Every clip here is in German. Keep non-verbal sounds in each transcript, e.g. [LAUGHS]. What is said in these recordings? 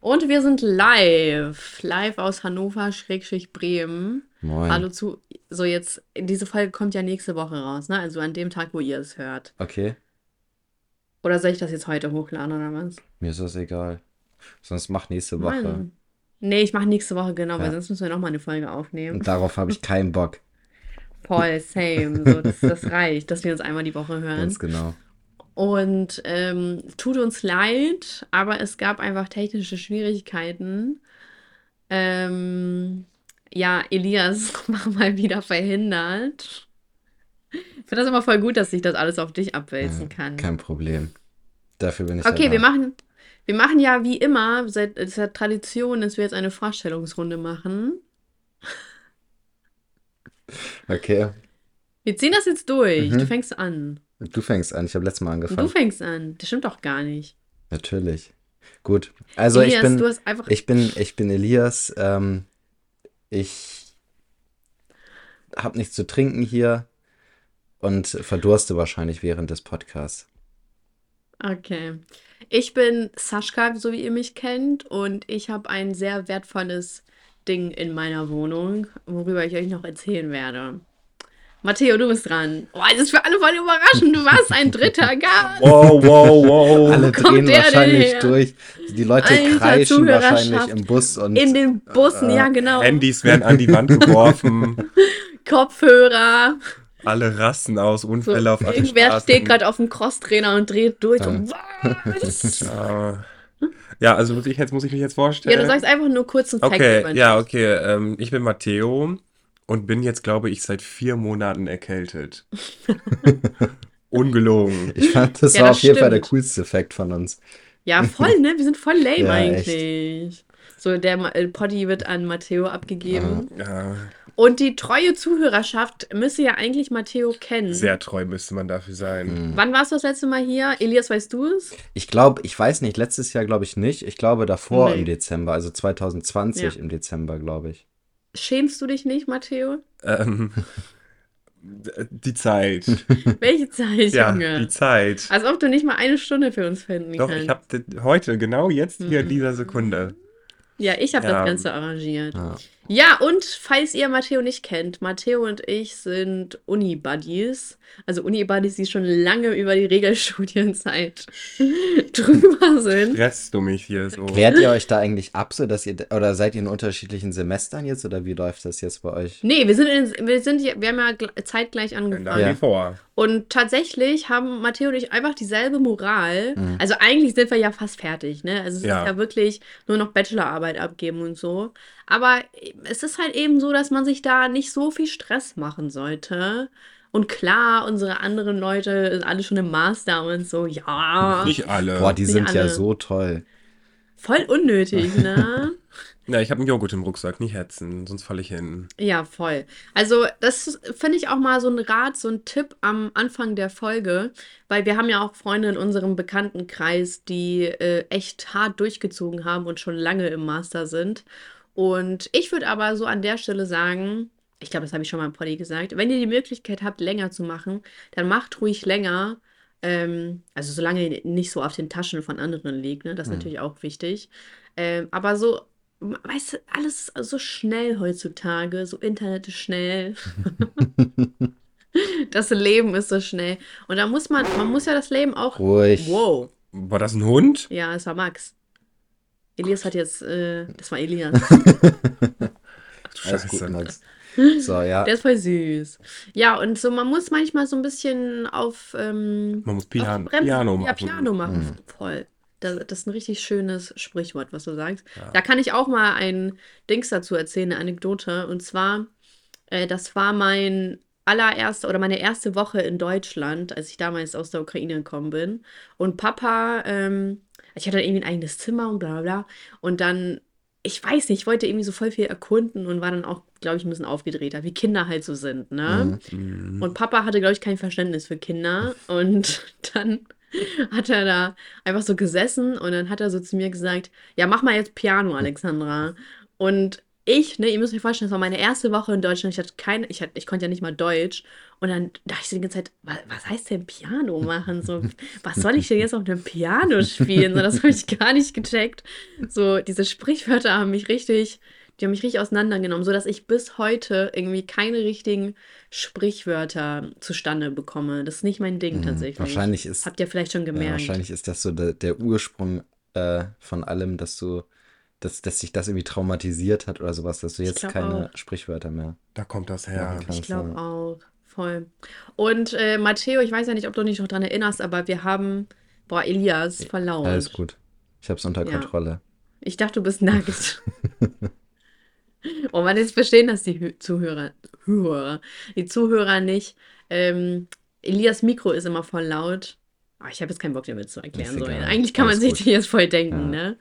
Und wir sind live. Live aus Hannover, Schrägstrich Bremen. Moin. Hallo zu. So, jetzt, diese Folge kommt ja nächste Woche raus, ne? Also an dem Tag, wo ihr es hört. Okay, Oder soll ich das jetzt heute hochladen oder was? mir ist das egal. Sonst mach nächste Woche. Mann. Nee, ich mache nächste Woche, genau, weil Ja. sonst müssen wir nochmal eine Folge aufnehmen. Und darauf habe ich keinen Bock. Voll, same. So, das, das reicht, dass wir uns einmal die Woche hören. Ganz genau. Und ähm, tut uns leid, aber es gab einfach technische Schwierigkeiten. Ähm, ja, Elias [LAUGHS] war mal wieder verhindert. Ich finde das immer voll gut, dass ich das alles auf dich abwälzen Ja, kann. Kein Problem. Dafür bin ich Okay, ja wir machen, wir machen ja wie immer, seit es ist ja Tradition, dass wir jetzt eine Vorstellungsrunde machen. Okay, Wir ziehen das jetzt durch. Mhm. Du fängst an. Du fängst an. Ich habe letztes Mal Du angefangen. fängst an. Das stimmt doch gar nicht. Natürlich. Gut. Also ich Elias, bin, du hast einfach. ich bin, ich bin Elias. Ähm, ich habe nichts zu trinken hier und verdurste wahrscheinlich während des Podcasts. Okay. Ich bin Saschka, so wie ihr mich kennt, und ich habe ein sehr wertvolles Ding in meiner Wohnung, worüber ich euch noch erzählen werde. Matteo, du bist dran. Oh, das ist für alle voll überraschend. Du warst ein dritter [LAUGHS] Gast. Wow, wow, wow. Alle kommt drehen wahrscheinlich durch. Die Leute Alter, kreischen wahrscheinlich im Bus und In den Bussen, äh, ja, genau. Handys werden an die Wand [LAUGHS] geworfen, [LAUGHS] Kopfhörer. alle rasten aus, So, Unfälle auf allen irgendwer steht gerade auf dem Crosstrainer und dreht durch. Ja. Und was? Ja. ja, also muss ich jetzt muss ich mich jetzt Ja, vorstellen. du sagst einfach nur kurz einen Fact okay, ja, okay. Ähm, ich bin Matteo und bin jetzt, glaube ich, seit vier Monaten erkältet. [LAUGHS] Ungelogen. ich fand, das Ja, war das auf jeden Fall der stimmt. coolste Effekt von uns. Ja, voll, ne? Wir sind voll lame Ja, eigentlich. So, der äh, Poddy wird an Matteo abgegeben. Ja, Und die treue Zuhörerschaft müsste ja eigentlich Matteo kennen. sehr treu müsste man dafür sein. Hm. Wann warst du das letzte Mal hier? Elias, weißt du es? Ich glaube, ich weiß nicht, letztes Jahr glaube ich nicht. Ich glaube davor Nee. im Dezember, also 2020 Ja. im Dezember, glaube ich. Schämst du dich nicht, Matteo? Ähm, [LAUGHS] die Zeit. Welche Zeit, ja, Junge? die Zeit. Als ob du nicht mal eine Stunde für uns finden Doch, kannst. ich habe heute, genau jetzt, hier in Mhm. dieser Sekunde. ja, ich habe Ja. das Ganze arrangiert. Ja. Ja, und falls ihr Matteo nicht kennt, Matteo und ich sind Uni-Buddies. Also Uni-Buddies, die schon lange über die Regelstudienzeit [LAUGHS] drüber sind. Stresst du mich hier so? Klärt ihr euch da eigentlich ab, so dass ihr, oder seid ihr in unterschiedlichen Semestern jetzt oder wie läuft das jetzt bei euch? Nee, wir sind, in, wir sind, ja- wir haben ja gl- zeitgleich angefangen. Ja. wie vor. Und tatsächlich haben Matteo und ich einfach dieselbe Moral. Mhm. Also eigentlich sind wir ja fast fertig, ne? Also es Ja. ist ja wirklich nur noch Bachelorarbeit abgeben und so. Aber es ist halt eben so, dass man sich da nicht so viel Stress machen sollte. Und klar, unsere anderen Leute sind alle schon im Master und so, ja. Nicht alle. Boah, die Nicht sind ja alle. so toll. Voll unnötig, ne? [LAUGHS] Ja, ich habe einen Joghurt im Rucksack, nicht hetzen, sonst falle ich hin. Ja, voll. Also, das finde ich auch mal so ein Rat, so ein Tipp am Anfang der Folge, weil wir haben ja auch Freunde in unserem Bekanntenkreis, die äh, echt hart durchgezogen haben und schon lange im Master sind. Und ich würde aber so an der Stelle sagen, ich glaube, das habe ich schon mal im Poddy gesagt, wenn ihr die Möglichkeit habt, länger zu machen, dann macht ruhig länger. Ähm, also solange ihr nicht so auf den Taschen von anderen liegt, ne? Das ist Mhm. natürlich auch wichtig. Ähm, aber so, weißt du, alles ist so schnell heutzutage, so Internet ist schnell. [LAUGHS] Das Leben ist so schnell. Und da muss man, man muss ja das Leben auch. Ruhig. Wow. War das ein Hund? Ja, es war Max. Elias hat jetzt, äh, das war Elias. [LAUGHS] Alles gut, Scheiße. Max. [LAUGHS] So, ja. Der ist voll süß. Ja, und so, man muss manchmal so ein bisschen auf, ähm, Man muss auf Piano, Bremsen- Piano machen. Ja, Piano machen. Mhm. Voll. Das, das ist ein richtig schönes Sprichwort, was du sagst. Ja. Da kann ich auch mal ein Dings dazu erzählen, eine Anekdote. Und zwar, äh, das war mein allererste oder meine erste Woche in Deutschland, als ich damals aus der Ukraine gekommen bin. Und Papa, ähm, ich hatte irgendwie ein eigenes Zimmer und bla bla bla. Und dann, ich weiß nicht, ich wollte irgendwie so voll viel erkunden und war dann auch, glaube ich, ein bisschen aufgedrehter, wie Kinder halt so sind, ne? Mhm. Mhm. Und Papa hatte, glaube ich, kein Verständnis für Kinder. Und [LAUGHS] dann [LAUGHS] hat er da einfach so gesessen und dann hat er so zu mir gesagt, ja, mach mal jetzt Piano, Alexandra. Und ich, ne, ihr müsst euch vorstellen, das war meine erste Woche in Deutschland. Ich hatte keine, ich, hatte, ich konnte ja nicht mal Deutsch. Und dann dachte ich die ganze Zeit, was, was heißt denn Piano machen? So, was soll ich denn jetzt auf einem Piano spielen? So, das habe ich gar nicht gecheckt. So, diese Sprichwörter haben mich richtig, die haben mich richtig auseinandergenommen, sodass ich bis heute irgendwie keine richtigen Sprichwörter zustande bekomme. Das ist nicht mein Ding Mhm. tatsächlich. Wahrscheinlich ist, Habt ihr vielleicht schon ja, gemerkt. wahrscheinlich ist das so der, der Ursprung äh, von allem, dass du, dass, dass sich das irgendwie traumatisiert hat oder sowas, dass du jetzt keine auch. Sprichwörter mehr. Da kommt das her. Ja, Ich glaube auch. Voll. Und äh, Matteo, ich weiß ja nicht, ob du dich noch dran erinnerst, aber wir haben, boah, Elias, verlaut. Alles gut. Ich habe es unter Ja. Kontrolle. Ich dachte, du bist nackt. [LAUGHS] [LAUGHS] oh man, jetzt verstehen das die Zuhörer, Hörer, die Zuhörer nicht. Ähm, Elias Mikro ist immer voll laut. Ah, ich habe jetzt keinen Bock, dir mit zu erklären. So. Eigentlich kann man Alles sich gut. das jetzt voll denken, Ja. ne?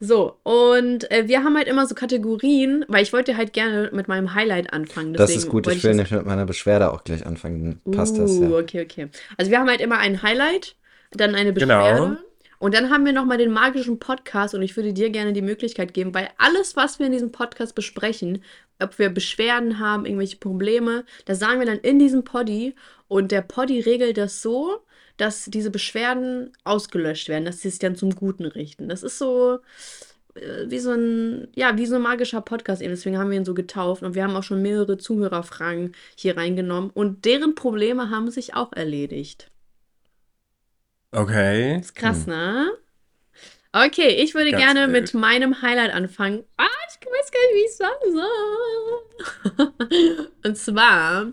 So, und äh, wir haben halt immer so Kategorien, weil ich wollte halt gerne mit meinem Highlight anfangen. Das ist gut. Ich will das- nicht mit meiner Beschwerde auch gleich anfangen. Dann passt das Uh, ja. okay, okay. Also wir haben halt immer ein Highlight, dann eine Genau. Und dann haben wir nochmal den magischen Podcast und ich würde dir gerne die Möglichkeit geben, weil alles, was wir in diesem Podcast besprechen, ob wir Beschwerden haben, irgendwelche Probleme, das sagen wir dann in diesem Poddy und der Poddy regelt das so, dass diese Beschwerden ausgelöscht werden, dass sie sich dann zum Guten richten. Das ist so äh, wie so ein, ja, wie so ein magischer Podcast eben. Deswegen haben wir ihn so getauft und wir haben auch schon mehrere Zuhörerfragen hier reingenommen und deren Probleme haben sich auch erledigt. Okay. Ist krass, ne? Okay, ich würde Ganz gerne wild. mit meinem Highlight anfangen. Ah, ich weiß gar nicht, wie ich sagen soll. [LAUGHS] Und zwar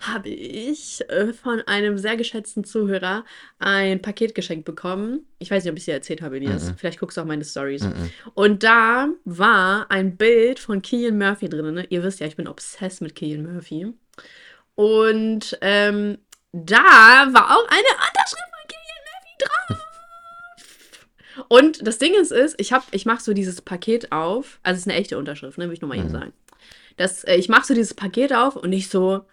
habe ich äh, von einem sehr geschätzten Zuhörer ein Paket geschenkt bekommen. Ich weiß nicht, ob ich es dir erzählt habe, Elias. Mhm. Vielleicht guckst du auch meine Stories. Mhm. Und da war ein Bild von Killian Murphy drin. Ne? Ihr wisst ja, ich bin obsessed mit Killian Murphy. Und ähm, da war auch eine Unterschrift drauf. Und das Ding ist, ist ich, hab, ich mache so dieses Paket auf. Also, es ist eine echte Unterschrift, ne? Will ich nur mal eben Mhm. sagen. Das, äh, ich mache so dieses Paket auf und ich so,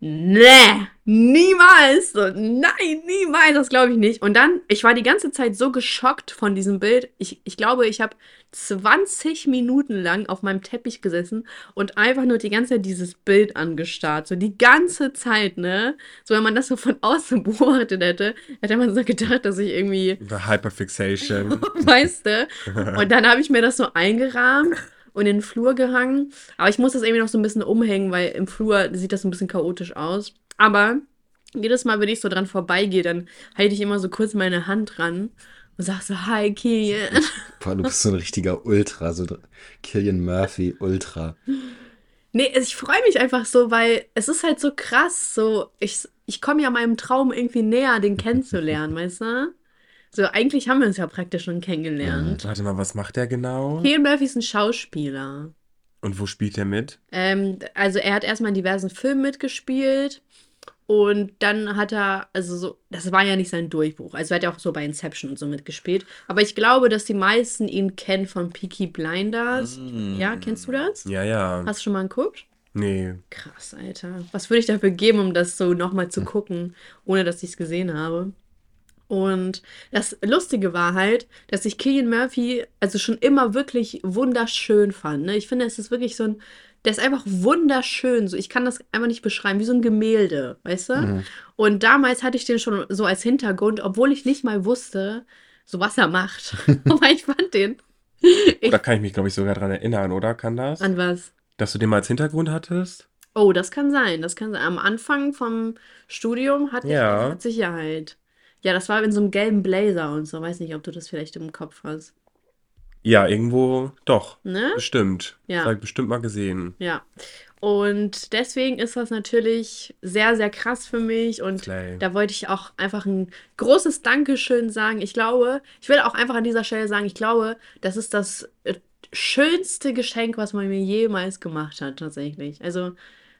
nee, niemals. So, nein, niemals, das glaube ich nicht. Und dann, ich war die ganze Zeit so geschockt von diesem Bild. Ich, ich glaube, ich habe 20 Minuten lang auf meinem Teppich gesessen und einfach nur die ganze Zeit dieses Bild angestarrt. So die ganze Zeit, ne? So, wenn man das so von [LAUGHS] außen beobachtet hätte, hätte man so gedacht, dass ich irgendwie The Hyperfixation. [LAUGHS] weißt du? [LAUGHS] Und dann habe ich mir das so eingerahmt und in den Flur gehangen. Aber ich muss das irgendwie noch so ein bisschen umhängen, weil im Flur sieht das so ein bisschen chaotisch aus. Aber jedes Mal, wenn ich so dran vorbeigehe, dann halte ich immer so kurz meine Hand dran und sag so, hi, Kilian. Boah, du bist so ein richtiger Ultra, so Killian Murphy Ultra. Nee, ich freue mich einfach so, weil es ist halt so krass. So, ich, ich komme ja meinem Traum irgendwie näher, den kennenzulernen, weißt du? So, eigentlich haben wir uns ja praktisch schon kennengelernt. Warte mal, was macht der genau? Killian Murphy ist ein Schauspieler. Und wo spielt der mit? Ähm, also er hat erstmal in diversen Filmen mitgespielt und dann hat er, also so, das war ja nicht sein Durchbruch. Also er hat ja auch so bei Inception und so mitgespielt. Aber ich glaube, dass die meisten ihn kennen von Peaky Blinders. Ja, kennst du das? Ja, ja. Hast du schon mal geguckt? Nee. Krass, Alter. Was würde ich dafür geben, um das so nochmal zu gucken, ohne dass ich es gesehen habe? Und das Lustige war halt, dass ich Killian Murphy also schon immer wirklich wunderschön fand. Ne? Ich finde, es ist wirklich so ein, der ist einfach wunderschön. So, ich kann das einfach nicht beschreiben, wie so ein Gemälde, weißt du? Mhm. Und damals hatte ich den schon so als Hintergrund, obwohl ich nicht mal wusste, so was er macht. [LAUGHS] Aber ich fand den. Oder kann ich mich, glaube ich, sogar dran erinnern, oder? Kann das? An was? Dass du den mal als Hintergrund hattest? Oh, das kann sein. Das kann sein. Am Anfang vom Studium hatte Ja. ich mit Sicherheit. Ja, das war in so einem gelben Blazer und so. Weiß nicht, ob du das vielleicht im Kopf hast. Ja, irgendwo doch. Ne? Bestimmt. Ja. Ich bestimmt mal gesehen. Ja. Und deswegen ist das natürlich sehr, sehr krass für mich. Und Slay. da wollte ich auch einfach ein großes Dankeschön sagen. Ich glaube, ich will auch einfach an dieser Stelle sagen, ich glaube, das ist das äh, schönste Geschenk, was man mir jemals gemacht hat, tatsächlich. Also,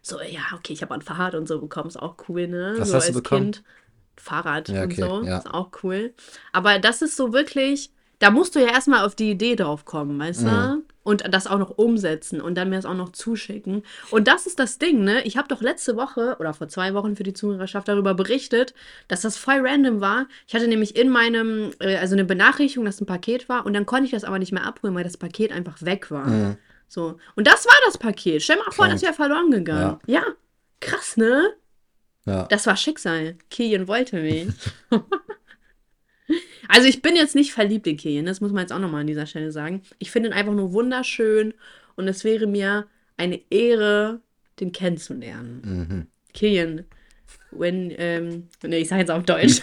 so, ja, okay, ich habe ein Fahrrad und so bekommen, ist auch cool, ne? Was so hast du als bekommen? Kind. Fahrrad Ja, und okay, so, ja. ist auch cool. Aber das ist so wirklich, da musst du ja erstmal auf die Idee drauf kommen, weißt Mhm. du? Und das auch noch umsetzen und dann mir das auch noch zuschicken. Und das ist das Ding, ne? Ich habe doch letzte Woche oder vor zwei Wochen für die Zuhörerschaft darüber berichtet, dass das voll random war. Ich hatte nämlich in meinem, äh, also eine Benachrichtigung, dass ein Paket war und dann konnte ich das aber nicht mehr abholen, weil das Paket einfach weg war. Mhm. So. Und das war das Paket. Stell mal vor, das wäre verloren gegangen. Ja. Krass, ne? Ja. Das war Schicksal. Kilian wollte mich. [LAUGHS] also ich bin jetzt nicht verliebt in Kilian, das muss man jetzt auch nochmal an dieser Stelle sagen. Ich finde ihn einfach nur wunderschön und es wäre mir eine Ehre, den kennenzulernen. Mhm. Kilian, wenn, ähm, nee, ich sage jetzt auf Deutsch.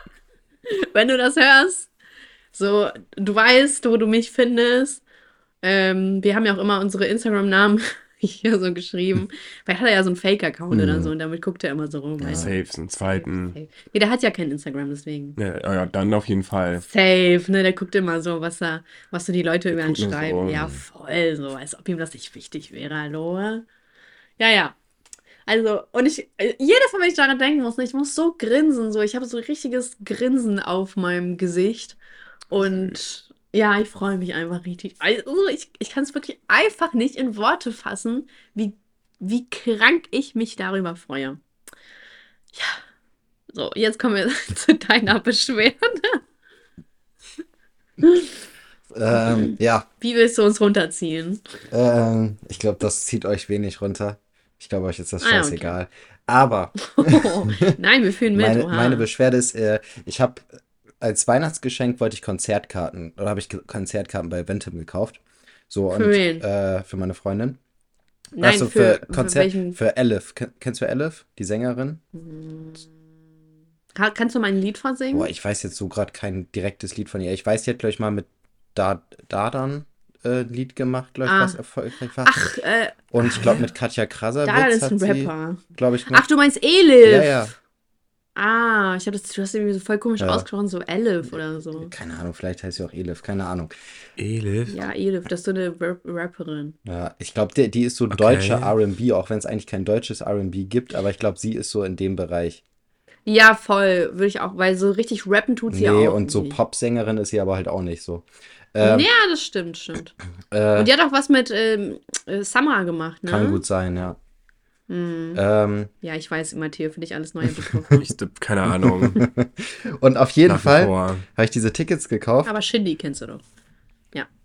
[LAUGHS] wenn du das hörst, so, du weißt, wo du mich findest. Ähm, wir haben ja auch immer unsere Instagram-Namen [LAUGHS] hier so geschrieben. Vielleicht hat er ja so einen Fake-Account oder Mhm. so und damit guckt er immer so rum. weißt du. Safe, einen zweiten. Nee, der hat ja kein Instagram, deswegen. Ja, ja, dann auf jeden Fall. Safe, ne? Der guckt immer so, was er, was so die Leute über ihn nur so. schreiben. Ja, voll, so, als ob ihm das nicht wichtig wäre, hallo? Ja, ja. Also, und ich, jedes Mal, wenn ich daran denken muss, ne, ich muss so grinsen, so, ich habe so ein richtiges Grinsen auf meinem Gesicht. Und ja, ich freue mich einfach richtig. Also, ich, ich kann es wirklich einfach nicht in Worte fassen, wie, wie krank ich mich darüber freue. Ja. So, jetzt kommen wir [LAUGHS] zu deiner Beschwerde. Ähm, ja, Wie willst du uns runterziehen? ähm, ich glaube, das zieht euch wenig runter. Ich glaube, euch ist das Ah, okay. scheißegal. Aber [LAUGHS] Oh, nein, wir fühlen mit. meine, meine Beschwerde ist, äh, ich habe als Weihnachtsgeschenk wollte ich Konzertkarten oder habe ich Konzertkarten bei Eventim gekauft. So Für und wen? Äh, für meine Freundin. Nein, Achso, für, für Konzert, welchen. für Elif. Ken- Kennst du Elif, die Sängerin? Ka- Kannst du mal ein Lied vorsingen? Boah, ich weiß jetzt so gerade kein direktes Lied von ihr. Ich weiß, die hat, glaube ich, mal mit da Dadan äh, ein Lied gemacht, glaube ich, Ah. was erfolgreich war. Ach, äh, Und ich glaube, mit Katja Krasavitz Dadan ist ein sie, Rapper. glaube ich, gemacht. Ach, du meinst Elif? ja, ja. Ah, ich habe das, du hast irgendwie so voll komisch Ja. ausgesprochen, so Elif oder so. Keine Ahnung, vielleicht heißt sie auch Elif, keine Ahnung. Elif? Ja, Elif, das ist so eine Rap Rapperin. Ja, ich glaube, die, die ist so Okay. deutscher RB, auch wenn es eigentlich kein deutsches RB gibt, aber ich glaube, sie ist so in dem Bereich. Ja, voll, würde ich auch, weil so richtig rappen tut sie Nee, auch. und so nicht. Popsängerin ist sie aber halt auch nicht so. Ähm, ja, das stimmt, stimmt. äh, Und die hat auch was mit ähm, äh, Summer gemacht, ne? kann gut sein, ja. Hm. Ähm, Ja, ich weiß, Matteo, für dich alles neue [LAUGHS] Begriffe. Ich, keine Ahnung. [LAUGHS] und auf jeden Nach Fall habe ich diese Tickets gekauft Aber Shindy kennst du doch.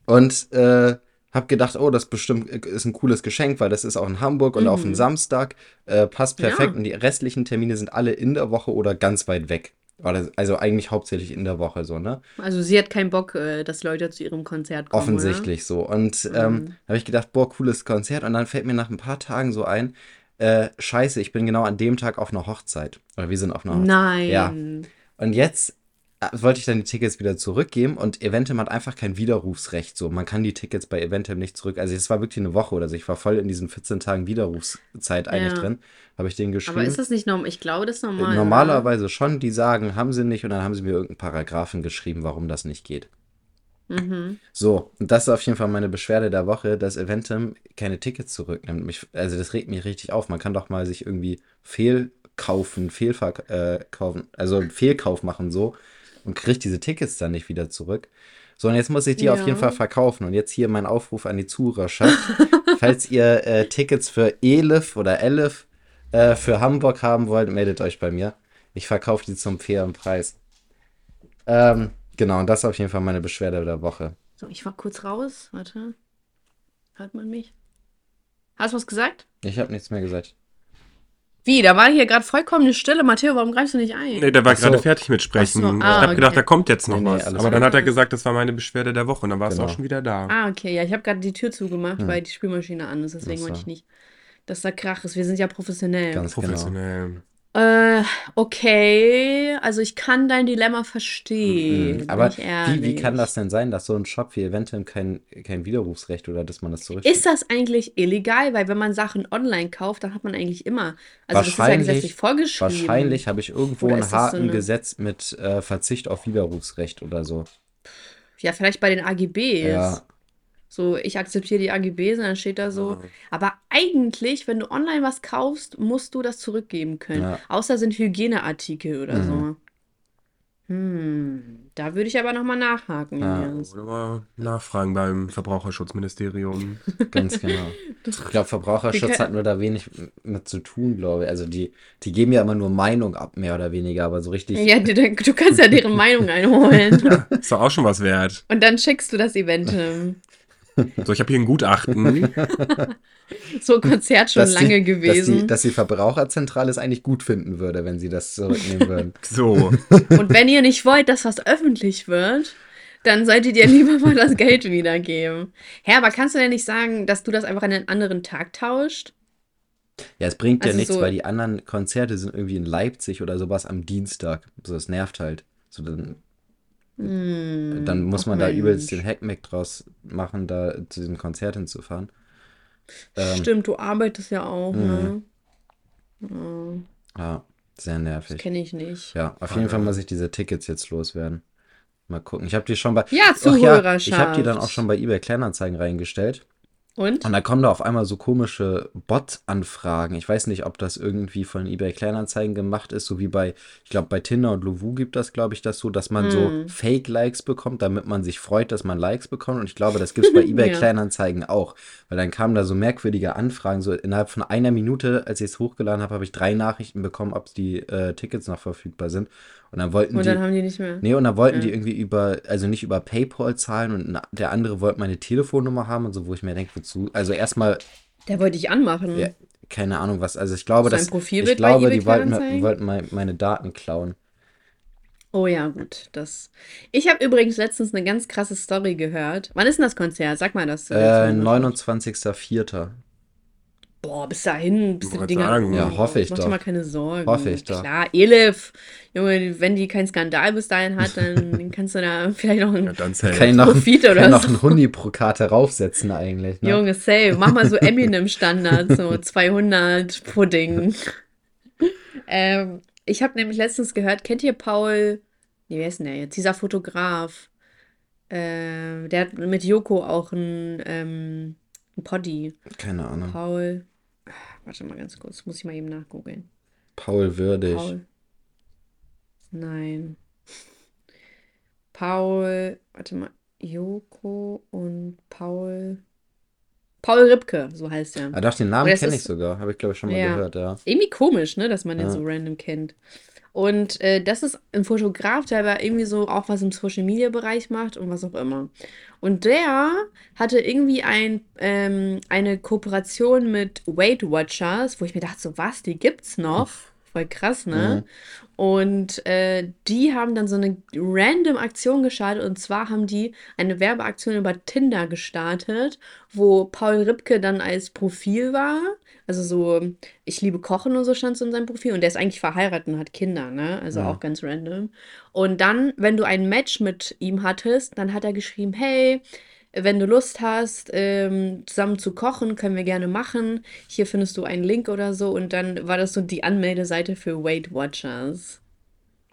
und äh, habe gedacht, oh, das bestimmt ist ein cooles Geschenk, weil das ist auch in Hamburg und auf einen Mhm. Samstag. Äh, passt perfekt Ja. und die restlichen Termine sind alle in der Woche oder ganz weit weg. Oder, also eigentlich hauptsächlich in der Woche so, ne? Also sie hat keinen Bock, äh, dass Leute zu ihrem Konzert kommen, Offensichtlich so. Und ähm, Mhm. habe ich gedacht, boah, cooles Konzert. Und dann fällt mir nach ein paar Tagen so ein, äh, scheiße, ich bin genau an dem Tag auf einer Hochzeit. Oder wir sind auf einer oder? Hochzeit. Nein. Ja. Und jetzt äh, wollte ich dann die Tickets wieder zurückgeben und Eventim hat einfach kein Widerrufsrecht. So, man kann die Tickets bei Eventim nicht zurück. Also es war wirklich eine Woche oder so. Ich war voll in diesen 14 Tagen Widerrufszeit eigentlich Ja. drin. Habe ich denen geschrieben. Aber ist das nicht normal? Ich glaube, das ist normal. oder? Normalerweise schon, die sagen, haben sie nicht und dann haben sie mir irgendeinen Paragraphen geschrieben, warum das nicht geht. Mhm. So, und das ist auf jeden Fall meine Beschwerde der Woche, dass Eventim keine Tickets zurücknimmt. Mich, also das regt mich richtig auf. Man kann doch mal sich irgendwie fehlkaufen, Fehlverkaufen, äh, also einen Fehlkauf machen so und kriegt diese Tickets dann nicht wieder zurück. So, und jetzt muss ich die auf Ja. jeden Fall verkaufen. Und jetzt hier mein Aufruf an die Zuhörerschaft. [LAUGHS] Falls ihr äh, Tickets für Elif oder Elif äh, für Hamburg haben wollt, meldet euch bei mir. Ich verkaufe die zum fairen Preis. Ähm, genau, und das ist auf jeden Fall meine Beschwerde der Woche. So, ich war kurz raus. Warte. Hört man mich? Hast du was gesagt? Ich habe nichts mehr gesagt. Wie? Da war hier gerade vollkommene Stille. Matteo, warum greifst du nicht ein? Nee, der war so. gerade fertig mit Sprechen. So, ah, ich habe gedacht, okay. da kommt jetzt noch Nee, nee, was. alles Aber dann hat er gesagt, das war meine Beschwerde der Woche. Und dann war es Genau. auch schon wieder da. Ah, okay. Ja, ich habe gerade die Tür zugemacht, Hm. weil die Spülmaschine an ist. Deswegen so. wollte ich nicht, dass da Krach ist. Wir sind ja professionell. Ganz genau. Äh, okay. Also ich kann dein Dilemma verstehen. Mhm. Aber bin ich wie, wie kann das denn sein, dass so ein Shop wie Eventim kein, kein Widerrufsrecht oder dass man das zurück Ist das eigentlich illegal? Weil wenn man Sachen online kauft, dann hat man eigentlich immer. Also das ist ja Wahrscheinlich- gesetzlich vorgeschrieben. Wahrscheinlich habe ich irgendwo Oder ein das so Haken eine- gesetzt mit äh, Verzicht auf Widerrufsrecht oder so. Ja, vielleicht bei den AGBs. Ja. So, ich akzeptiere die AGBs und dann steht da so. Aber eigentlich, wenn du online was kaufst, musst du das zurückgeben können. Ja. Außer sind Hygieneartikel oder Mhm. so. Hm, da würde ich aber nochmal nachhaken. Ja. Oder mal nachfragen beim Verbraucherschutzministerium. Ganz [LAUGHS] genau. Ich glaube, Verbraucherschutz hat nur da wenig mit zu tun, glaube ich. Also die, die geben ja immer nur Meinung ab, mehr oder weniger, aber so richtig. Ja, du, du kannst ja deren [LAUGHS] Meinung einholen. [LAUGHS] Ist doch auch schon was wert. Und dann schickst du das Eventim. So, ich habe hier ein Gutachten. So Konzert schon Dass die- lange Dass gewesen. die, dass die Verbraucherzentrale es eigentlich gut finden würde, wenn sie das zurücknehmen [LAUGHS] würden. So. Und wenn ihr nicht wollt, dass was öffentlich wird, dann solltet ihr lieber mal das Geld wiedergeben. Hä, aber kannst du denn nicht sagen, dass du das einfach an einen anderen Tag tauscht? Ja, es bringt ja Also nichts, so- weil die anderen Konzerte sind irgendwie in Leipzig oder sowas am Dienstag. So, das nervt halt. So, dann, Hm, dann muss man da übelst Mensch. den Hackmack draus machen, da zu diesem Konzert hinzufahren. Ähm, Stimmt, du arbeitest ja auch, ne? Ja, Ja, sehr nervig. kenne ich nicht. Ja, auf jeden Fall muss ich diese Tickets jetzt loswerden. Mal gucken. Ich habe die schon bei. Ja, Ach Zuhörerschaft. ich habe die dann auch schon bei eBay Kleinanzeigen reingestellt. Und? Und da kommen da auf einmal so komische Bot-Anfragen. Ich weiß nicht, ob das irgendwie von eBay Kleinanzeigen gemacht ist, so wie bei, ich glaube, bei Tinder und Lovoo gibt das, glaube ich, das so, dass man so Hm. Fake-Likes bekommt, damit man sich freut, dass man Likes bekommt. Und ich glaube, das gibt es bei [LAUGHS] eBay Ja. Kleinanzeigen auch. Weil dann kamen da so merkwürdige Anfragen. So innerhalb von einer Minute, als ich es hochgeladen habe, habe ich drei Nachrichten bekommen, ob die äh, Tickets noch verfügbar sind. Und dann wollten Und die. dann haben die nicht mehr. Nee, und dann wollten die Ja. irgendwie über, also nicht über PayPal zahlen und der andere wollte meine Telefonnummer haben und so, wo ich mir denke, wozu? Also erstmal, Der wollte dich anmachen. ja, keine Ahnung was, also ich glaube, dass, ich glaube, die wollten, wollten mein, meine Daten klauen. Oh ja, gut. Das. Ich habe übrigens letztens eine ganz krasse Story gehört. Wann ist denn das Konzert? Sag mal das. Äh, Zuhörerschaft. 29.04. Boah, bis dahin, bis die Dinger. sagen, Ja, hoffe ich Mach doch. dir mal keine Sorgen. Hoffe ich doch. Klar, Elif. Junge, wenn die keinen Skandal bis dahin hat, dann [LAUGHS] kannst du da vielleicht noch Ja, einen dann safe. Kann noch, Profit kann oder noch so. einen Hundi pro Karte raufsetzen eigentlich, ne? Junge, safe. Mach mal so [LAUGHS] Eminem-Standard, so [LAUGHS] 200 Pudding. ähm, ich habe nämlich letztens gehört, kennt ihr Paul, nee, wer ist denn der jetzt? Dieser Fotograf. Ähm, der hat mit Joko auch ein, ähm, ein Poddy. Keine Ahnung. Paul, warte mal ganz kurz, muss ich mal eben nachgoogeln. Paul Würdig. Paul. Nein. Paul, warte mal, Joko und Paul. Paul Ripke, so heißt er. Ah, doch, den Namen kenne ich sogar. Habe ich, glaube ich, schon mal Ja. gehört, ja. Irgendwie komisch, ne, dass man den Ja. so random kennt. Und äh, das ist ein Fotograf, der aber irgendwie so auch was im Social Media Bereich macht und was auch immer. Und der hatte irgendwie ein, ähm, eine Kooperation mit Weight Watchers, wo ich mir dachte, so was, die gibt's noch? Voll krass, ne? Und äh, die haben dann so eine random Aktion gestartet. Und zwar haben die eine Werbeaktion über Tinder gestartet, wo Paul Ripke dann als Profil war. Also so, ich liebe Kochen und so stand so in seinem Profil. Und der ist eigentlich verheiratet und hat Kinder, ne? Also Ja. auch ganz random. Und dann, wenn du ein Match mit ihm hattest, dann hat er geschrieben, hey, wenn du Lust hast, ähm, zusammen zu kochen, können wir gerne machen. Hier findest du einen Link oder so. Und dann war das so die Anmeldeseite für Weight Watchers.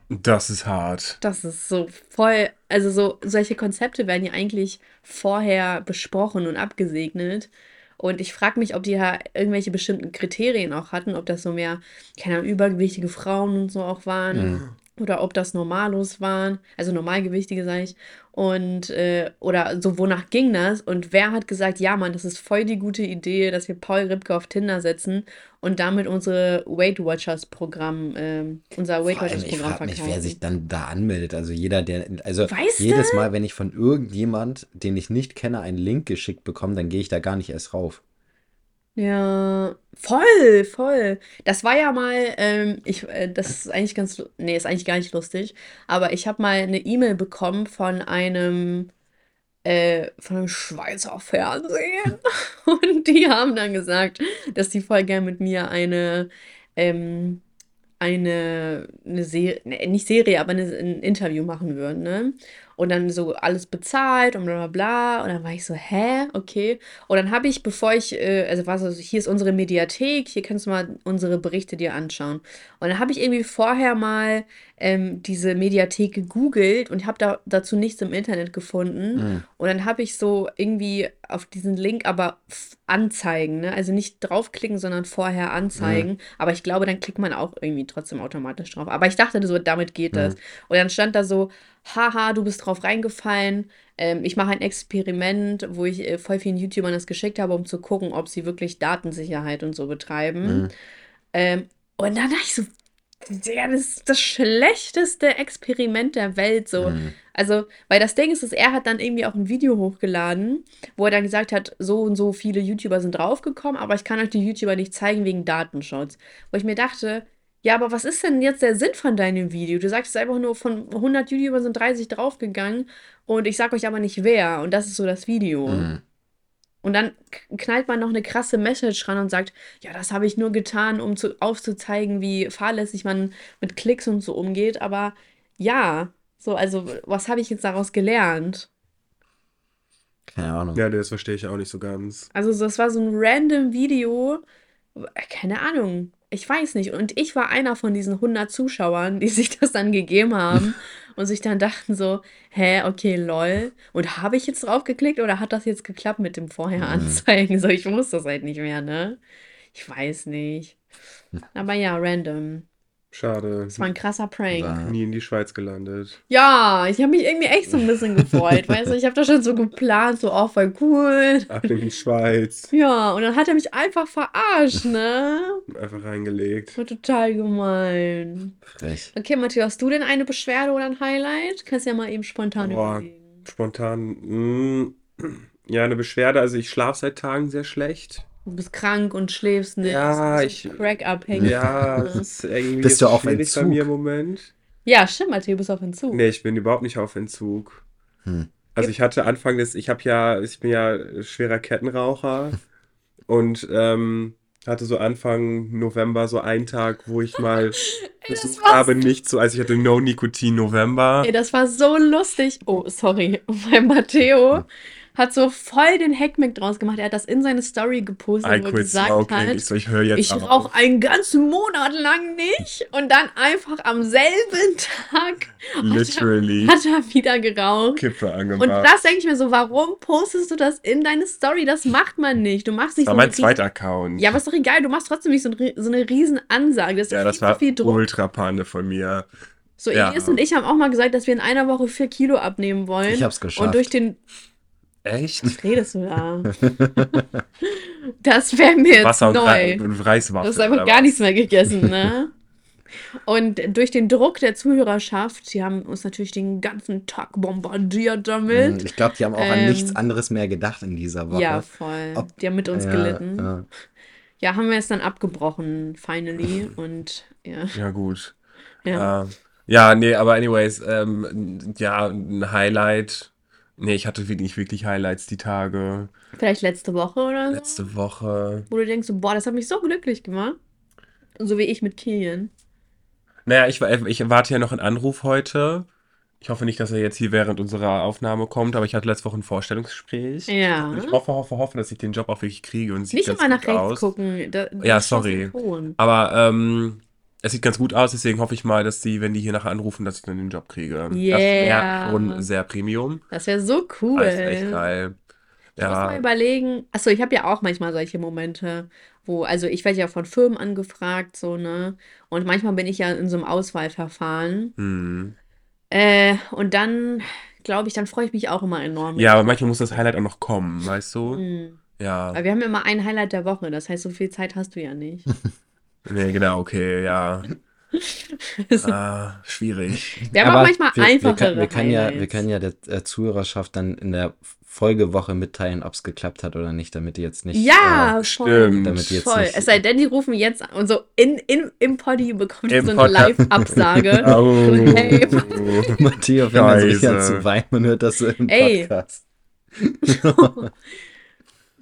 Das ist hart. Das ist so voll, also so solche Konzepte werden ja eigentlich vorher besprochen und abgesegnet. Und ich frage mich, ob die ja irgendwelche bestimmten Kriterien auch hatten, ob das so mehr, keine Ahnung, übergewichtige Frauen und so auch waren. Mhm. Oder ob das Normalos waren, also Normalgewichtige, sage ich. Und, äh, oder so, wonach ging das? Und wer hat gesagt, ja, Mann, das ist voll die gute Idee, dass wir Paul Ripke auf Tinder setzen und damit unsere Weight Watchers Programm, ähm, unser Weight Vor allem, Watchers ich Programm frage mich, wer verkaufen. sich dann da anmeldet. Also jeder, der, also Weißt jedes Mal, wenn ich von irgendjemand, den ich nicht kenne, einen Link geschickt bekomme, dann gehe ich da gar nicht erst rauf. Ja, voll, voll. Das war ja mal, ähm, ich, äh, das ist eigentlich ganz, nee, ist eigentlich gar nicht lustig, aber ich habe mal eine E-Mail bekommen von einem, äh, von einem Schweizer Fernsehen [LAUGHS] und die haben dann gesagt, dass die voll gern mit mir eine, ähm, eine, eine Serie, nee, nicht Serie, aber eine, ein Interview machen würden, ne? Und dann so alles bezahlt und bla bla bla. Und dann war ich so, hä? Okay. Und dann habe ich, bevor ich, äh, also war so, hier ist unsere Mediathek, hier kannst du mal unsere Berichte dir anschauen. Und dann habe ich irgendwie vorher mal ähm, diese Mediathek gegoogelt und habe da, dazu nichts im Internet gefunden. Mhm. Und dann habe ich so irgendwie auf diesen Link aber anzeigen, ne? Also nicht draufklicken, sondern vorher anzeigen. Aber ich glaube, dann klickt man auch irgendwie trotzdem automatisch drauf. Aber ich dachte so, damit geht das. Und dann stand da so, haha, du bist drauf reingefallen. Ähm, ich mache ein Experiment, wo ich äh, voll vielen YouTubern das geschickt habe, um zu gucken, ob sie wirklich Datensicherheit und so betreiben. Mhm. Ähm, und dann dachte ich so, Ja, das ist das schlechteste Experiment der Welt, so. Mhm. Also, weil das Ding ist, dass er hat dann irgendwie auch ein Video hochgeladen, wo er dann gesagt hat, so und so viele YouTuber sind draufgekommen, aber ich kann euch die YouTuber nicht zeigen wegen Datenschutz. Wo ich mir dachte, ja, aber was ist denn jetzt der Sinn von deinem Video? Du sagst einfach nur, von 100 YouTubern sind 30 draufgegangen und ich sag euch aber nicht wer und das ist so das Video. Mhm. Und dann knallt man noch eine krasse Message ran und sagt, ja, das habe ich nur getan, um zu, aufzuzeigen, wie fahrlässig man mit Klicks und so umgeht. Aber ja, so, also, was habe ich jetzt daraus gelernt? Keine Ahnung. Ja, das verstehe ich auch nicht so ganz. Also, so, das war so ein random Video, keine Ahnung, ich weiß nicht. Und ich war einer von diesen 100 Zuschauern, die [LAUGHS] sich das dann gegeben haben [LAUGHS] und sich dann dachten so, hä, okay, lol. Und habe ich jetzt drauf geklickt oder hat das jetzt geklappt mit dem vorher anzeigen? So, ich wusste das halt nicht mehr, ne? Ich weiß nicht. [LAUGHS] Aber ja, random. Schade. Das war ein krasser Prank. Ja. Nie in die Schweiz gelandet. Ja, ich habe mich irgendwie echt so ein bisschen gefreut, weißt du? Ich habe das schon so geplant, so, oh, voll cool. Ab in die Schweiz. Ja, und dann hat er mich einfach verarscht, ne? Einfach reingelegt. War total gemein. Frech. Okay, Matthias, hast du denn eine Beschwerde oder ein Highlight? Kannst ja mal eben spontan Boah. überlegen. Spontan. mm, [CLEARS THROAT] ja, eine Beschwerde. Also ich schlafe seit Tagen sehr schlecht. Du bist krank und schläfst nicht. Ja, bist ich- so Crack-abhängig. Ja, [LAUGHS] es ist irgendwie Bist du auf schwierig bei Entzug? mir im Moment. Ja, stimmt, Matthias, du bist auf Entzug. Nee, ich bin überhaupt nicht auf Entzug. Hm. Also ich hatte Anfang des, ich habe ja, ich bin ja schwerer Kettenraucher [LAUGHS] und ähm, hatte so Anfang November so einen Tag, wo ich mal [LAUGHS] das versucht habe, nicht so, also ich hatte No Nikotin November. Ey, das war so lustig. Oh, sorry. Weil Matteo hat so voll den Hackmack draus gemacht. Er hat das in seine Story gepostet, I er quit gesagt smoking. hat, Ich so, ich höre jetzt ich rauche einen ganzen Monat lang nicht. Und dann einfach am selben [LAUGHS] Tag Literally hat er wieder geraucht. Kippe Und angemacht. das denke ich mir so, warum postest du das in deine Story? Das macht man nicht. Du machst nicht Das war so mein zweiter Account. Ja, aber ist doch egal, du machst trotzdem nicht so, ein, so eine riesen Ansage. Das ist Ja, viel das zu war viel Druck. ultra Panne von mir. So, ja. Elias und ich haben auch mal gesagt, dass wir in einer Woche vier Kilo abnehmen wollen. Ich hab's geschafft. Und durch den. Echt? Was redest du da? [LAUGHS] das wäre mir jetzt Wasser und, neu. Und Reiswaffeln. Du hast einfach gar nichts mehr gegessen, ne? [LAUGHS] Und durch den Druck der Zuhörerschaft, die haben uns natürlich den ganzen Tag bombardiert damit. Hm, Ich glaube, die haben auch an Ähm, nichts anderes mehr gedacht in dieser Woche. Ja, voll. Ob- die haben mit uns Ja, gelitten. ja. Ja, haben wir es dann abgebrochen, finally. [LAUGHS] Und ja, Ja, gut. ja. Ja, ja nee, aber anyways, ähm, ja, ein Highlight. Nee, ich hatte wirklich, wirklich Highlights die Tage. Vielleicht letzte Woche oder so. Letzte Woche. Wo du denkst, so, boah, das hat mich so glücklich gemacht. So wie ich mit Kilian. Naja, ich, war- ich erwarte ja noch einen Anruf heute. Ich hoffe nicht, dass er jetzt hier während unserer Aufnahme kommt, aber ich hatte letzte Woche ein Vorstellungsgespräch. Ja. Und ich hoffe, hoffe, hoffe, dass ich den Job auch wirklich kriege und sieht Nicht immer nach rechts aus. gucken. Da, Ja, sorry. Aber ähm, es sieht ganz gut aus, deswegen hoffe ich mal, dass die, wenn die hier nachher anrufen, dass ich dann den Job kriege. Das Yeah. wäre schon sehr Premium. Das wäre so cool. Das ist echt geil. Ich muss mal überlegen. Achso, ich habe ja auch manchmal solche Momente, wo, also ich werde ja von Firmen angefragt, so, ne? Und manchmal bin ich ja in so einem Auswahlverfahren. hm. Äh, und dann, glaube ich, dann freue ich mich auch immer enorm. ja, aber manchmal muss das Highlight auch noch kommen, weißt du? Hm. Ja, Aber wir haben immer ein Highlight der Woche, das heißt, so viel Zeit hast du ja nicht. [LAUGHS] nee, genau, okay, ja. [LAUGHS] Ah, schwierig. Wir haben Aber auch manchmal wir, wir, einfachere können, wir, können ja, wir können ja der äh, Zuhörerschaft dann in der Folgewoche mitteilen, ob es geklappt hat oder nicht, damit die jetzt nicht. Ja, Äh. Stimmt. damit die jetzt Voll. nicht. Es sei denn, die rufen jetzt an und so in, in, im Poddy bekommt ihr Im so eine. Live-Absage. [LAUGHS] Oh. Hey, Matteo fängt an so zu weinen und hört das so im Ey. Podcast. [LAUGHS]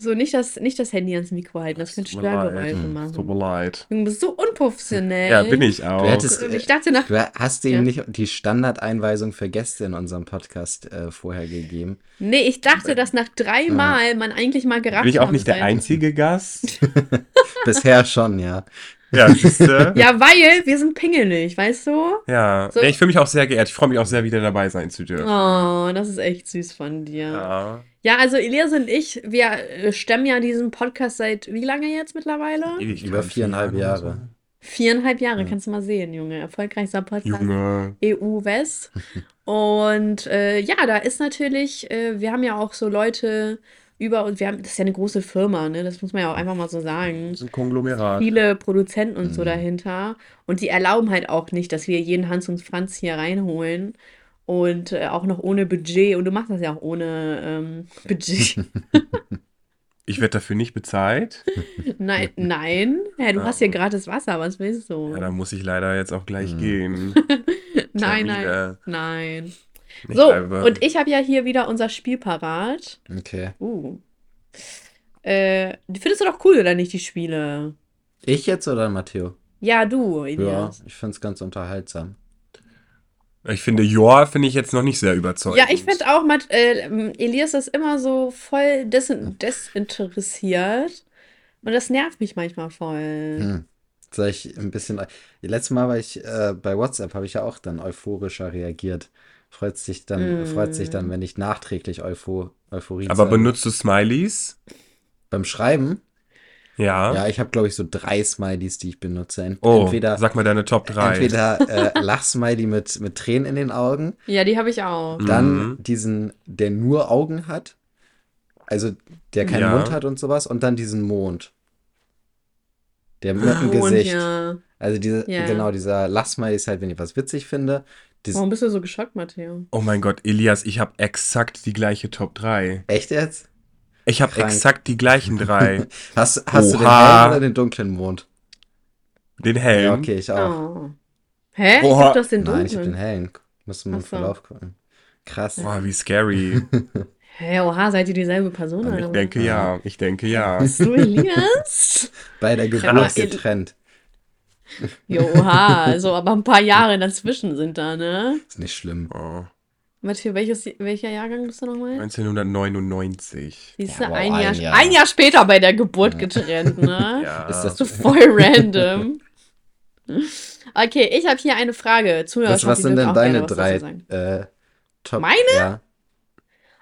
So, nicht das, nicht das Handy ans Mikro halten, das könnte. Störgeräusche Tut mir machen. leid. Du bist so unprofessionell. Ja, bin ich auch. Du hättest, Ich dachte nach. du hast ihm Ja. nicht die Standardeinweisung für Gäste in unserem Podcast äh, vorher gegeben. Nee, ich dachte, dass nach dreimal man eigentlich mal gerafft Bin ich auch nicht der einzige Gast? [LAUGHS] [LAUGHS] Bisher schon, ja. Ja, siehste. Ja, weil wir sind pingelig, weißt du? Ja. So- ich fühle mich auch sehr geehrt. Ich freue mich auch sehr, wieder dabei sein zu dürfen. Oh, das ist echt süß von dir. Ja. Ja, also Elias und ich, wir äh, stemmen ja diesen Podcast seit wie lange jetzt mittlerweile? Ewig Über viereinhalb Jahre. Viereinhalb Jahre, kannst du mal sehen, Junge. Erfolgreichster Podcast Junge. EU West. [LAUGHS] Und äh, ja, da ist natürlich, äh, wir haben ja auch so Leute über uns, wir haben, das ist ja eine große Firma, ne? Das muss man ja auch einfach mal so sagen. Das ist ein Konglomerat. Viele Produzenten und so Mhm. dahinter. Und die erlauben halt auch nicht, dass wir jeden Hans und Franz hier reinholen. Und äh, auch noch ohne Budget. Und du machst das ja auch ohne ähm, [LAUGHS] Budget. Ich werde dafür nicht bezahlt. Nein, nein. Ja, du Ja. hast hier gratis Wasser, was willst du? Ja, da muss ich leider jetzt auch gleich Mhm. gehen. [LAUGHS] nein, nein, wieder. nein. Ich So, bleibe- und ich habe ja hier wieder unser Spiel parat. Okay. Uh. Äh, findest du doch cool, oder nicht, die Spiele? Ich jetzt oder Matteo? Ja, du, Ja, Elias. ich finde es ganz unterhaltsam. Ich finde, Joa finde ich jetzt noch nicht sehr überzeugend. Ja, ich finde auch, Matt, äh, Elias ist immer so voll desin desinteressiert. Und das nervt mich manchmal voll. Hm. Soll ich ein bisschen. Letztes Mal war ich äh, bei WhatsApp, habe ich ja auch dann euphorischer reagiert. Freut sich dann, Mm. freut sich dann, wenn ich nachträglich Eupho Euphorie Aber zeige. benutzt du Smileys? Beim Schreiben? Ja. Ja, ich habe, glaube ich, so drei Smileys, die ich benutze. Ent oh, entweder sag mal deine Top 3. entweder äh, Lachsmiley mit, mit Tränen in den Augen, Ja, die habe ich auch. dann Mhm. diesen, der nur Augen hat, also der keinen Ja. Mund hat und sowas, und dann diesen Mond. Der mit dem Und Gesicht. ja. Also diese, Ja. genau, dieser Lachsmiley ist halt, wenn ich was witzig finde. Dies, Warum bist du so geschockt, Matteo? Oh mein Gott, Elias, ich habe exakt die gleiche Top 3. Echt jetzt? Ich habe exakt die gleichen drei. [LAUGHS] Hast, hast du den hellen oder den dunklen Mond? Den Helm. Ja, okay, ich auch. Oh. Hä? Ich Oha. hab das den Nein, ich habe den dunklen. hellen. Musst du mal im so. Verlauf gucken. Krass. Boah, wie scary. [LAUGHS] Hä, oha, seid ihr dieselbe Person? Ja, Ich oder denke ja. Ich denke ja. was? Du, Elias? Bei der Geburt getrennt. Jo, oha, so, aber ein paar Jahre dazwischen sind da, ne? Ist nicht schlimm. Oh, Matteo, welches, welcher Jahrgang bist du nochmal? 1999. Siehst du, Ja, wow, ein, ein Jahr, Jahr. ein Jahr später bei der Geburt getrennt, ne? [LAUGHS] Ja. Ist das [LAUGHS] So voll [LAUGHS] random. Okay, ich habe hier eine Frage. Zuhörer, was, was sind denn deine drei äh, Top? Meine? Ja.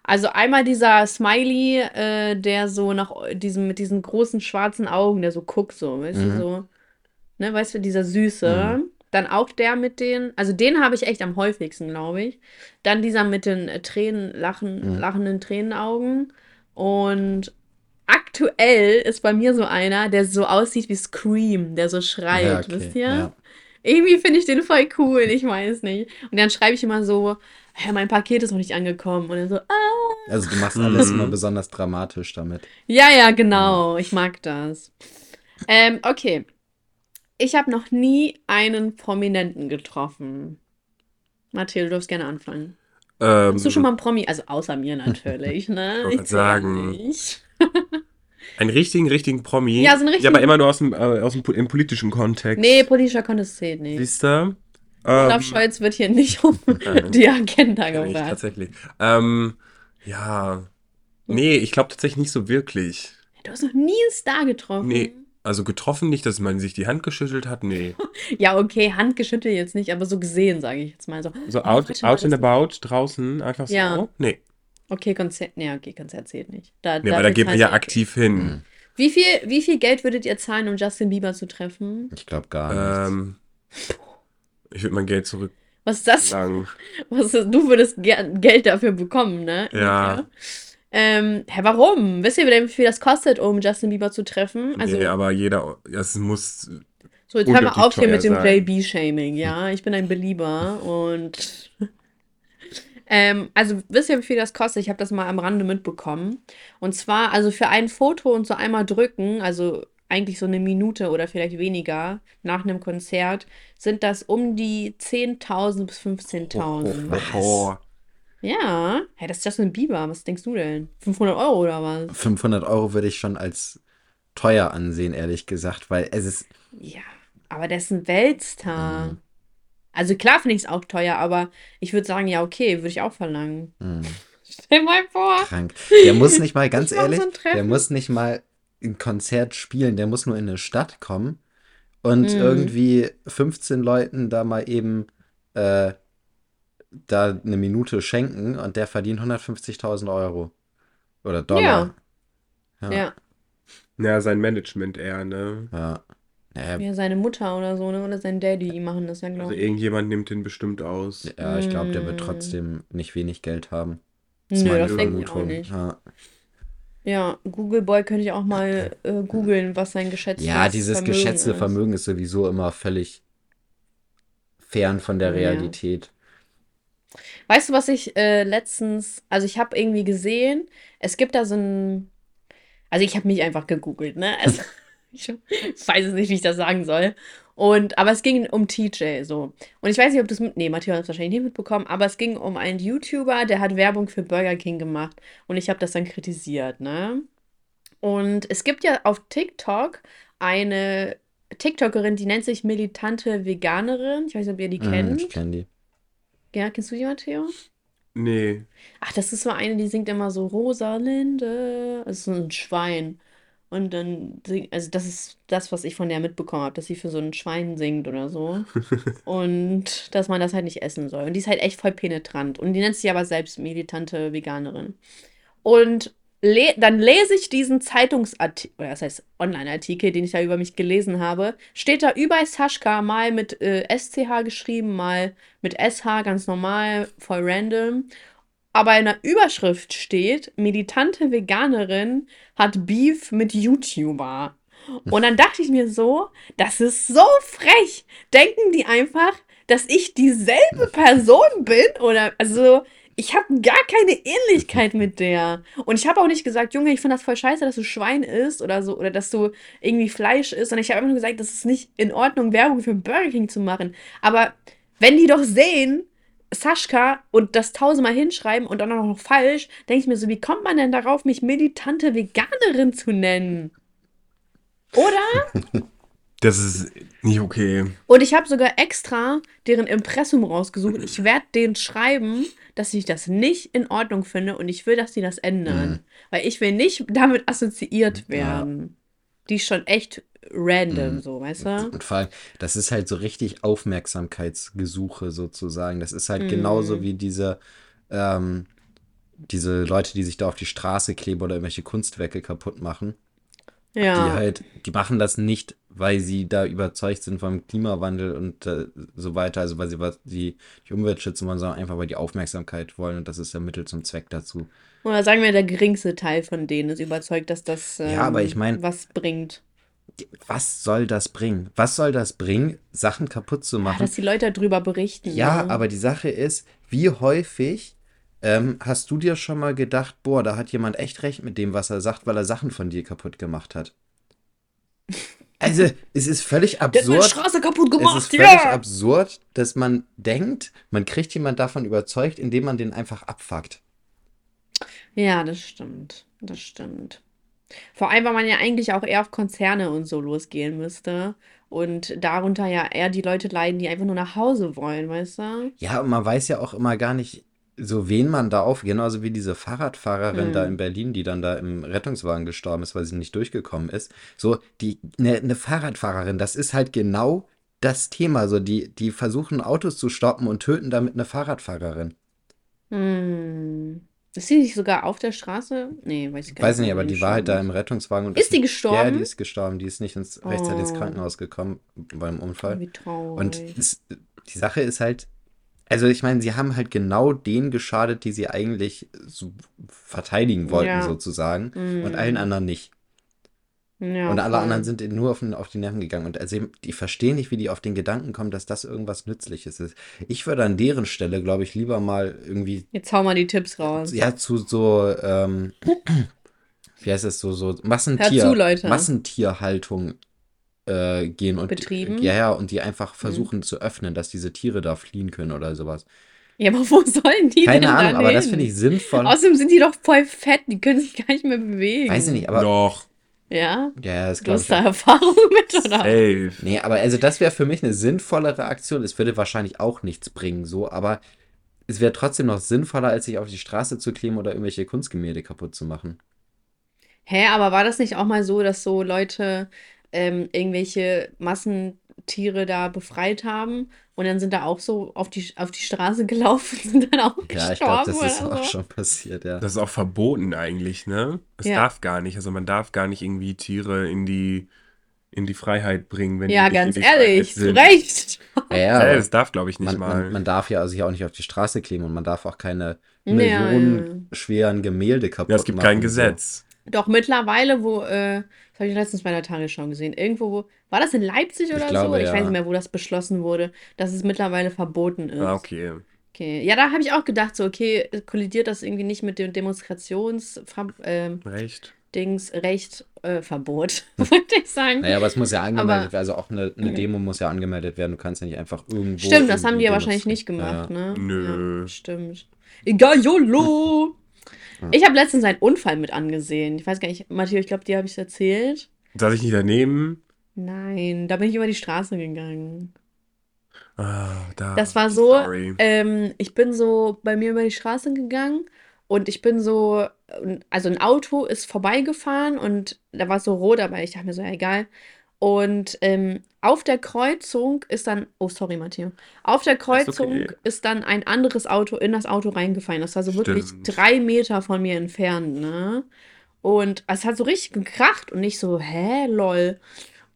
Also einmal dieser Smiley, äh, der so nach diesem, mit diesen großen schwarzen Augen, der so guckt, so, weißt du, Mhm. so. Ne, weißt du, dieser Süße. Dann auch der mit den, also den habe ich echt am häufigsten, glaube ich. Dann dieser mit den äh, Tränen, lachen, Mhm. lachenden Tränenaugen. Und aktuell ist bei mir so einer, der so aussieht wie Scream, der so schreit, Ja, okay, wisst ihr? ja. Irgendwie finde ich den voll cool, ich weiß nicht. Und dann schreibe ich immer so, hä, mein Paket ist noch nicht angekommen. Und dann so, ah. Also du machst alles Mhm. immer besonders dramatisch damit. Ja, ja, genau. Ich mag das. Ähm, okay. Ich habe noch nie einen Prominenten getroffen. Mathilde, du darfst gerne anfangen. Ähm, Hast du schon mal einen Promi? Also außer mir natürlich, [LAUGHS] ne? Ich zähl sagen. nicht. [LAUGHS] einen richtigen, richtigen Promi? Ja, so einen Ja, aber richtigen- immer nur aus dem, äh, aus dem im politischen Kontext. Nee, politischer Contest zählt nicht. Siehst du? Olaf Ähm, Scholz wird hier nicht [LAUGHS] Nein. die Agenda ich gebracht. tatsächlich. Ähm, ja. Nee, ich glaube tatsächlich nicht so wirklich. Du hast noch nie einen Star getroffen. Nee. Also getroffen nicht, dass man sich die Hand geschüttelt hat, nee. [LAUGHS] Ja, okay, Handgeschüttelt jetzt nicht, aber so gesehen, sage ich jetzt mal so. So out, out and about, draußen, einfach so. Ja. Nee. Okay, Konzert. Nee, okay, Konzert zählt nicht. Da, Nee, aber da geht man zahlst ja aktiv hin. Mhm. Wie viel, wie viel Geld würdet ihr zahlen, um Justin Bieber zu treffen? Ich glaube gar nichts. Ähm, ich würde mein Geld zurücklangen. Was ist das? Was ist, du würdest Geld dafür bekommen, ne? Ja. Ähm, hä, warum? Wisst ihr denn, wie viel das kostet, um Justin Bieber zu treffen? Also, nee, aber jeder, es muss, so, jetzt hör mal auf hier mit dem sein. JB-Shaming, ja? Ich bin ein Belieber und. ähm, also, wisst ihr, wie viel das kostet? Ich habe das mal am Rande mitbekommen. Und zwar, also für ein Foto und so einmal drücken, also eigentlich so eine Minute oder vielleicht weniger nach einem Konzert, sind das um die 10.000 bis 15.000. Was? oh, Ja, hey, das ist Justin Bieber. Was denkst du denn? 500 Euro oder was? 500 Euro würde ich schon als teuer ansehen, ehrlich gesagt, weil es ist. Ja, aber der ist ein Weltstar. Mhm. Also klar finde ich es auch teuer, aber ich würde sagen, ja, okay, würde ich auch verlangen. Mh, [LAUGHS] Stell mal vor. krank. Der muss nicht mal, [LAUGHS] ganz so ehrlich, Treffen. der muss nicht mal ein Konzert spielen, der muss nur in eine Stadt kommen und Mhm. irgendwie 15 Leuten da mal eben äh, da eine Minute schenken und der verdient 150.000 Euro. Oder Dollar. Ja. Ja. ja, sein Management eher, ne? Ja. Ja, Ja, seine Mutter oder so, ne? Oder sein Daddy, die machen das ja, Also glaube ich. irgendjemand nimmt den bestimmt aus. ja, ich glaube, der wird Mm. trotzdem nicht wenig Geld haben. Ist Nö, das denke ich auch nicht. Ja. Ja, Google Boy könnte ich auch mal äh, googeln, was sein geschätztes Ja, dieses Vermögen geschätzte ist. Vermögen ist sowieso immer völlig fern von der Ja. Realität. Weißt du, was ich äh, letztens, also ich habe irgendwie gesehen, es gibt da so ein, also ich habe mich einfach gegoogelt, ne? Also [LAUGHS] [LAUGHS] ich weiß es nicht, wie ich das sagen soll. Und, aber es ging um TJ so. Und ich weiß nicht, ob du es mit, nee, Matthias hat es wahrscheinlich nicht mitbekommen, aber es ging um einen YouTuber, der hat Werbung für Burger King gemacht. Und ich habe das dann kritisiert, ne? Und es gibt ja auf TikTok eine TikTokerin, die nennt sich militante Veganerin. Ich weiß nicht, ob ihr die Mm, kennt. ich kenne die. Ja, kennst du die, Matteo? Nee. Ach, das ist so eine, die singt immer so Rosalinde. Das ist so ein Schwein. Und dann singt, also das ist das, was ich von der mitbekommen habe, dass sie für so ein Schwein singt oder so. [LAUGHS] Und dass man das halt nicht essen soll. Und die ist halt echt voll penetrant. Und die nennt sich aber selbst militante Veganerin. Und le dann lese ich diesen Zeitungsartikel, oder das heißt Online-Artikel, den ich da über mich gelesen habe, steht da über Sascha mal mit äh, SCH geschrieben, mal mit SH, ganz normal, voll random. Aber in der Überschrift steht, militante Veganerin hat Beef mit YouTuber. Und dann dachte ich mir so, das ist so frech. Denken die einfach, dass ich dieselbe Person bin? Oder, also, ich habe gar keine Ähnlichkeit mit der. Und ich habe auch nicht gesagt, Junge, ich finde das voll scheiße, dass du Schwein isst oder so, oder dass du irgendwie Fleisch isst. Und ich habe einfach nur gesagt, das ist nicht in Ordnung, Werbung für Burger King zu machen. Aber wenn die doch sehen, Sascha und das tausendmal hinschreiben und dann auch noch falsch, denke ich mir so, wie kommt man denn darauf, mich militante Veganerin zu nennen? Oder? [LAUGHS] Das ist nicht okay. Und ich habe sogar extra deren Impressum rausgesucht. Ich werde denen schreiben, dass ich das nicht in Ordnung finde und ich will, dass die das ändern. Mhm. Weil ich will nicht damit assoziiert Ja. werden. Die ist schon echt random, Mhm. so, weißt du? Und vor allem, das ist halt so richtig Aufmerksamkeitsgesuche sozusagen. Das ist halt Mhm. genauso wie diese, ähm, diese Leute, die sich da auf die Straße kleben oder irgendwelche Kunstwerke kaputt machen. Die Ja. halt, die machen das nicht, weil sie da überzeugt sind vom Klimawandel und äh, so weiter, also weil sie was, die, die Umwelt schützen wollen, sondern einfach, weil die Aufmerksamkeit wollen und das ist der Mittel zum Zweck dazu. Oder sagen wir, der geringste Teil von denen ist überzeugt, dass das ähm, Ja, aber ich mein- was bringt. Was soll das bringen? Was soll das bringen, Sachen kaputt zu Ja, machen? dass die Leute darüber berichten. Ja, ne? aber die Sache ist, wie häufig ähm, hast du dir schon mal gedacht, boah, da hat jemand echt recht mit dem, was er sagt, weil er Sachen von dir kaputt gemacht hat? [LAUGHS] Also, es ist völlig Der hat absurd. Straße kaputt Es ist gemacht, völlig ja! absurd, dass man denkt, man kriegt jemand davon überzeugt, indem man den einfach abfuckt. Ja, das stimmt. Das stimmt. Vor allem, weil man ja eigentlich auch eher auf Konzerne und so losgehen müsste. Und darunter ja eher die Leute leiden, die einfach nur nach Hause wollen, weißt du? Ja, und man weiß ja auch immer gar nicht, so wen man da auf, genauso wie diese Fahrradfahrerin Hm. da in Berlin, die dann da im Rettungswagen gestorben ist, weil sie nicht durchgekommen ist. So, die, eine ne Fahrradfahrerin, das ist halt genau das Thema. So, die, die versuchen Autos zu stoppen und töten damit eine Fahrradfahrerin. Hm. Ist die nicht sogar auf der Straße? Nee, weiß ich gar Weiß nicht. nicht, aber die war halt da im Rettungswagen und Ist die Ja, gestorben? die ist gestorben. Die ist nicht ins, rechtzeitig ins Oh. Krankenhaus gekommen beim Unfall. Wie traurig. Und es, die Sache ist halt, also ich meine, sie haben halt genau denen geschadet, die sie eigentlich so verteidigen wollten, Ja. sozusagen, und Hm. allen anderen nicht. Ja, und alle voll. anderen sind ihnen nur auf, den- auf die Nerven gegangen. Und also die verstehen nicht, wie die auf den Gedanken kommen, dass das irgendwas Nützliches ist. Ich würde an deren Stelle, glaube ich, lieber mal irgendwie Jetzt hau mal die Tipps raus. ja, zu so, ähm, [CLEARS THROAT] wie heißt es so, so Massentier, zu. Massentierhaltung äh, gehen und Betrieben? ja, ja, und die einfach versuchen zu öffnen, dass diese Tiere da fliehen können oder sowas. Ja, aber wo sollen die denn Keine Ahnung, dann aber das hin? finde ich sinnvoll. Außerdem sind die doch voll fett, die können sich gar nicht mehr bewegen. Weiß ich nicht, aber Doch, Ja? ja, das Du glaube hast ich. da auch. Erfahrung [LAUGHS] mit, oder? safe. Nee, aber also das wäre für mich eine sinnvollere Aktion. Es würde wahrscheinlich auch nichts bringen, so, aber es wäre trotzdem noch sinnvoller, als sich auf die Straße zu kleben oder irgendwelche Kunstgemälde kaputt zu machen. Hä, aber war das nicht auch mal so, dass so Leute ähm, irgendwelche Massentiere da befreit haben und dann sind da auch so auf die, auf die Straße [LAUGHS] gelaufen und sind dann auch Ja, ich glaube, gestorben das ist oder auch so? schon passiert, ja. Das ist auch verboten eigentlich, ne? Es Ja. darf gar nicht. Also man darf gar nicht irgendwie Tiere in die, in die Freiheit bringen, wenn Ja, die nicht ganz in die ehrlich, zu. Recht. Ja, Ja, [LAUGHS] aber das darf, glaube ich, nicht man, mal. man, man darf ja sich auch nicht auf die Straße kleben und man darf auch keine Ja, millionenschweren Gemälde kaputt ja, es gibt machen. kein so. Gesetz. Doch mittlerweile, wo, äh, das habe ich letztens bei der Tagesschau gesehen, irgendwo, wo, war das in Leipzig oder glaube, so? Ich weiß ja. nicht mehr, wo das beschlossen wurde, dass es mittlerweile verboten ist. Ah, okay. Okay. Ja, da habe ich auch gedacht, so, okay, kollidiert das irgendwie nicht mit dem Demonstrations, ähm, Recht. Dings, Recht, äh, Verbot, [LAUGHS] wollte ich sagen. Naja, aber es muss ja angemeldet Aber- werden. Also auch eine, eine Demo muss ja angemeldet werden. Du kannst ja nicht einfach irgendwo. Stimmt, das haben die ja wahrscheinlich nicht gemacht, ne? Nö. Ja, stimmt. Egal, YOLO! Ich habe letztens einen Unfall mit angesehen. Ich weiß gar nicht, Matthias, ich glaube, dir habe ich es erzählt. Saß ich nicht daneben? Nein, da bin ich über die Straße gegangen. Ah, da. Das war so, ähm, ich bin so bei mir über die Straße gegangen und ich bin so, also ein Auto ist vorbeigefahren und da war so rot, aber ich dachte mir so, ja, egal. Und ähm, auf der Kreuzung ist dann, oh sorry, Matthias, auf der Ist Kreuzung okay. ist dann ein anderes Auto in das Auto reingefallen. Das war so wirklich Stimmt. drei Meter von mir entfernt, ne? Und es hat so richtig gekracht und ich so, hä, lol.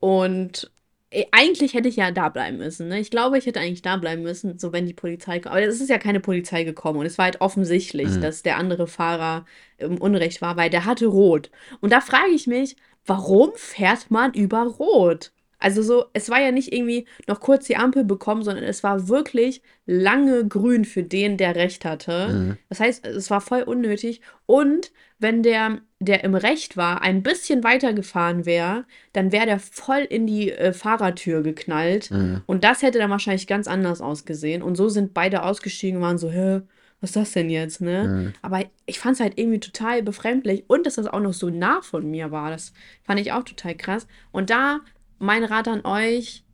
Und äh, eigentlich hätte ich ja da bleiben müssen. Ne? Ich glaube, ich hätte eigentlich da bleiben müssen, so wenn die Polizei kommt. Aber es ist ja keine Polizei gekommen und es war halt offensichtlich, Mhm. dass der andere Fahrer im Unrecht war, weil der hatte Rot. Und da frage ich mich, warum fährt man über Rot? Also so, es war ja nicht irgendwie noch kurz die Ampel bekommen, sondern es war wirklich lange grün für den, der Recht hatte. Mhm. Das heißt, es war voll unnötig. Und wenn der, der im Recht war, ein bisschen weiter gefahren wäre, dann wäre der voll in die äh, Fahrertür geknallt. Mhm. Und das hätte dann wahrscheinlich ganz anders ausgesehen. Und so sind beide ausgestiegen und waren so, hä, was ist das denn jetzt, ne? Mhm. Aber ich fand es halt irgendwie total befremdlich. Und dass das auch noch so nah von mir war, das fand ich auch total krass. Und da mein Rat an euch,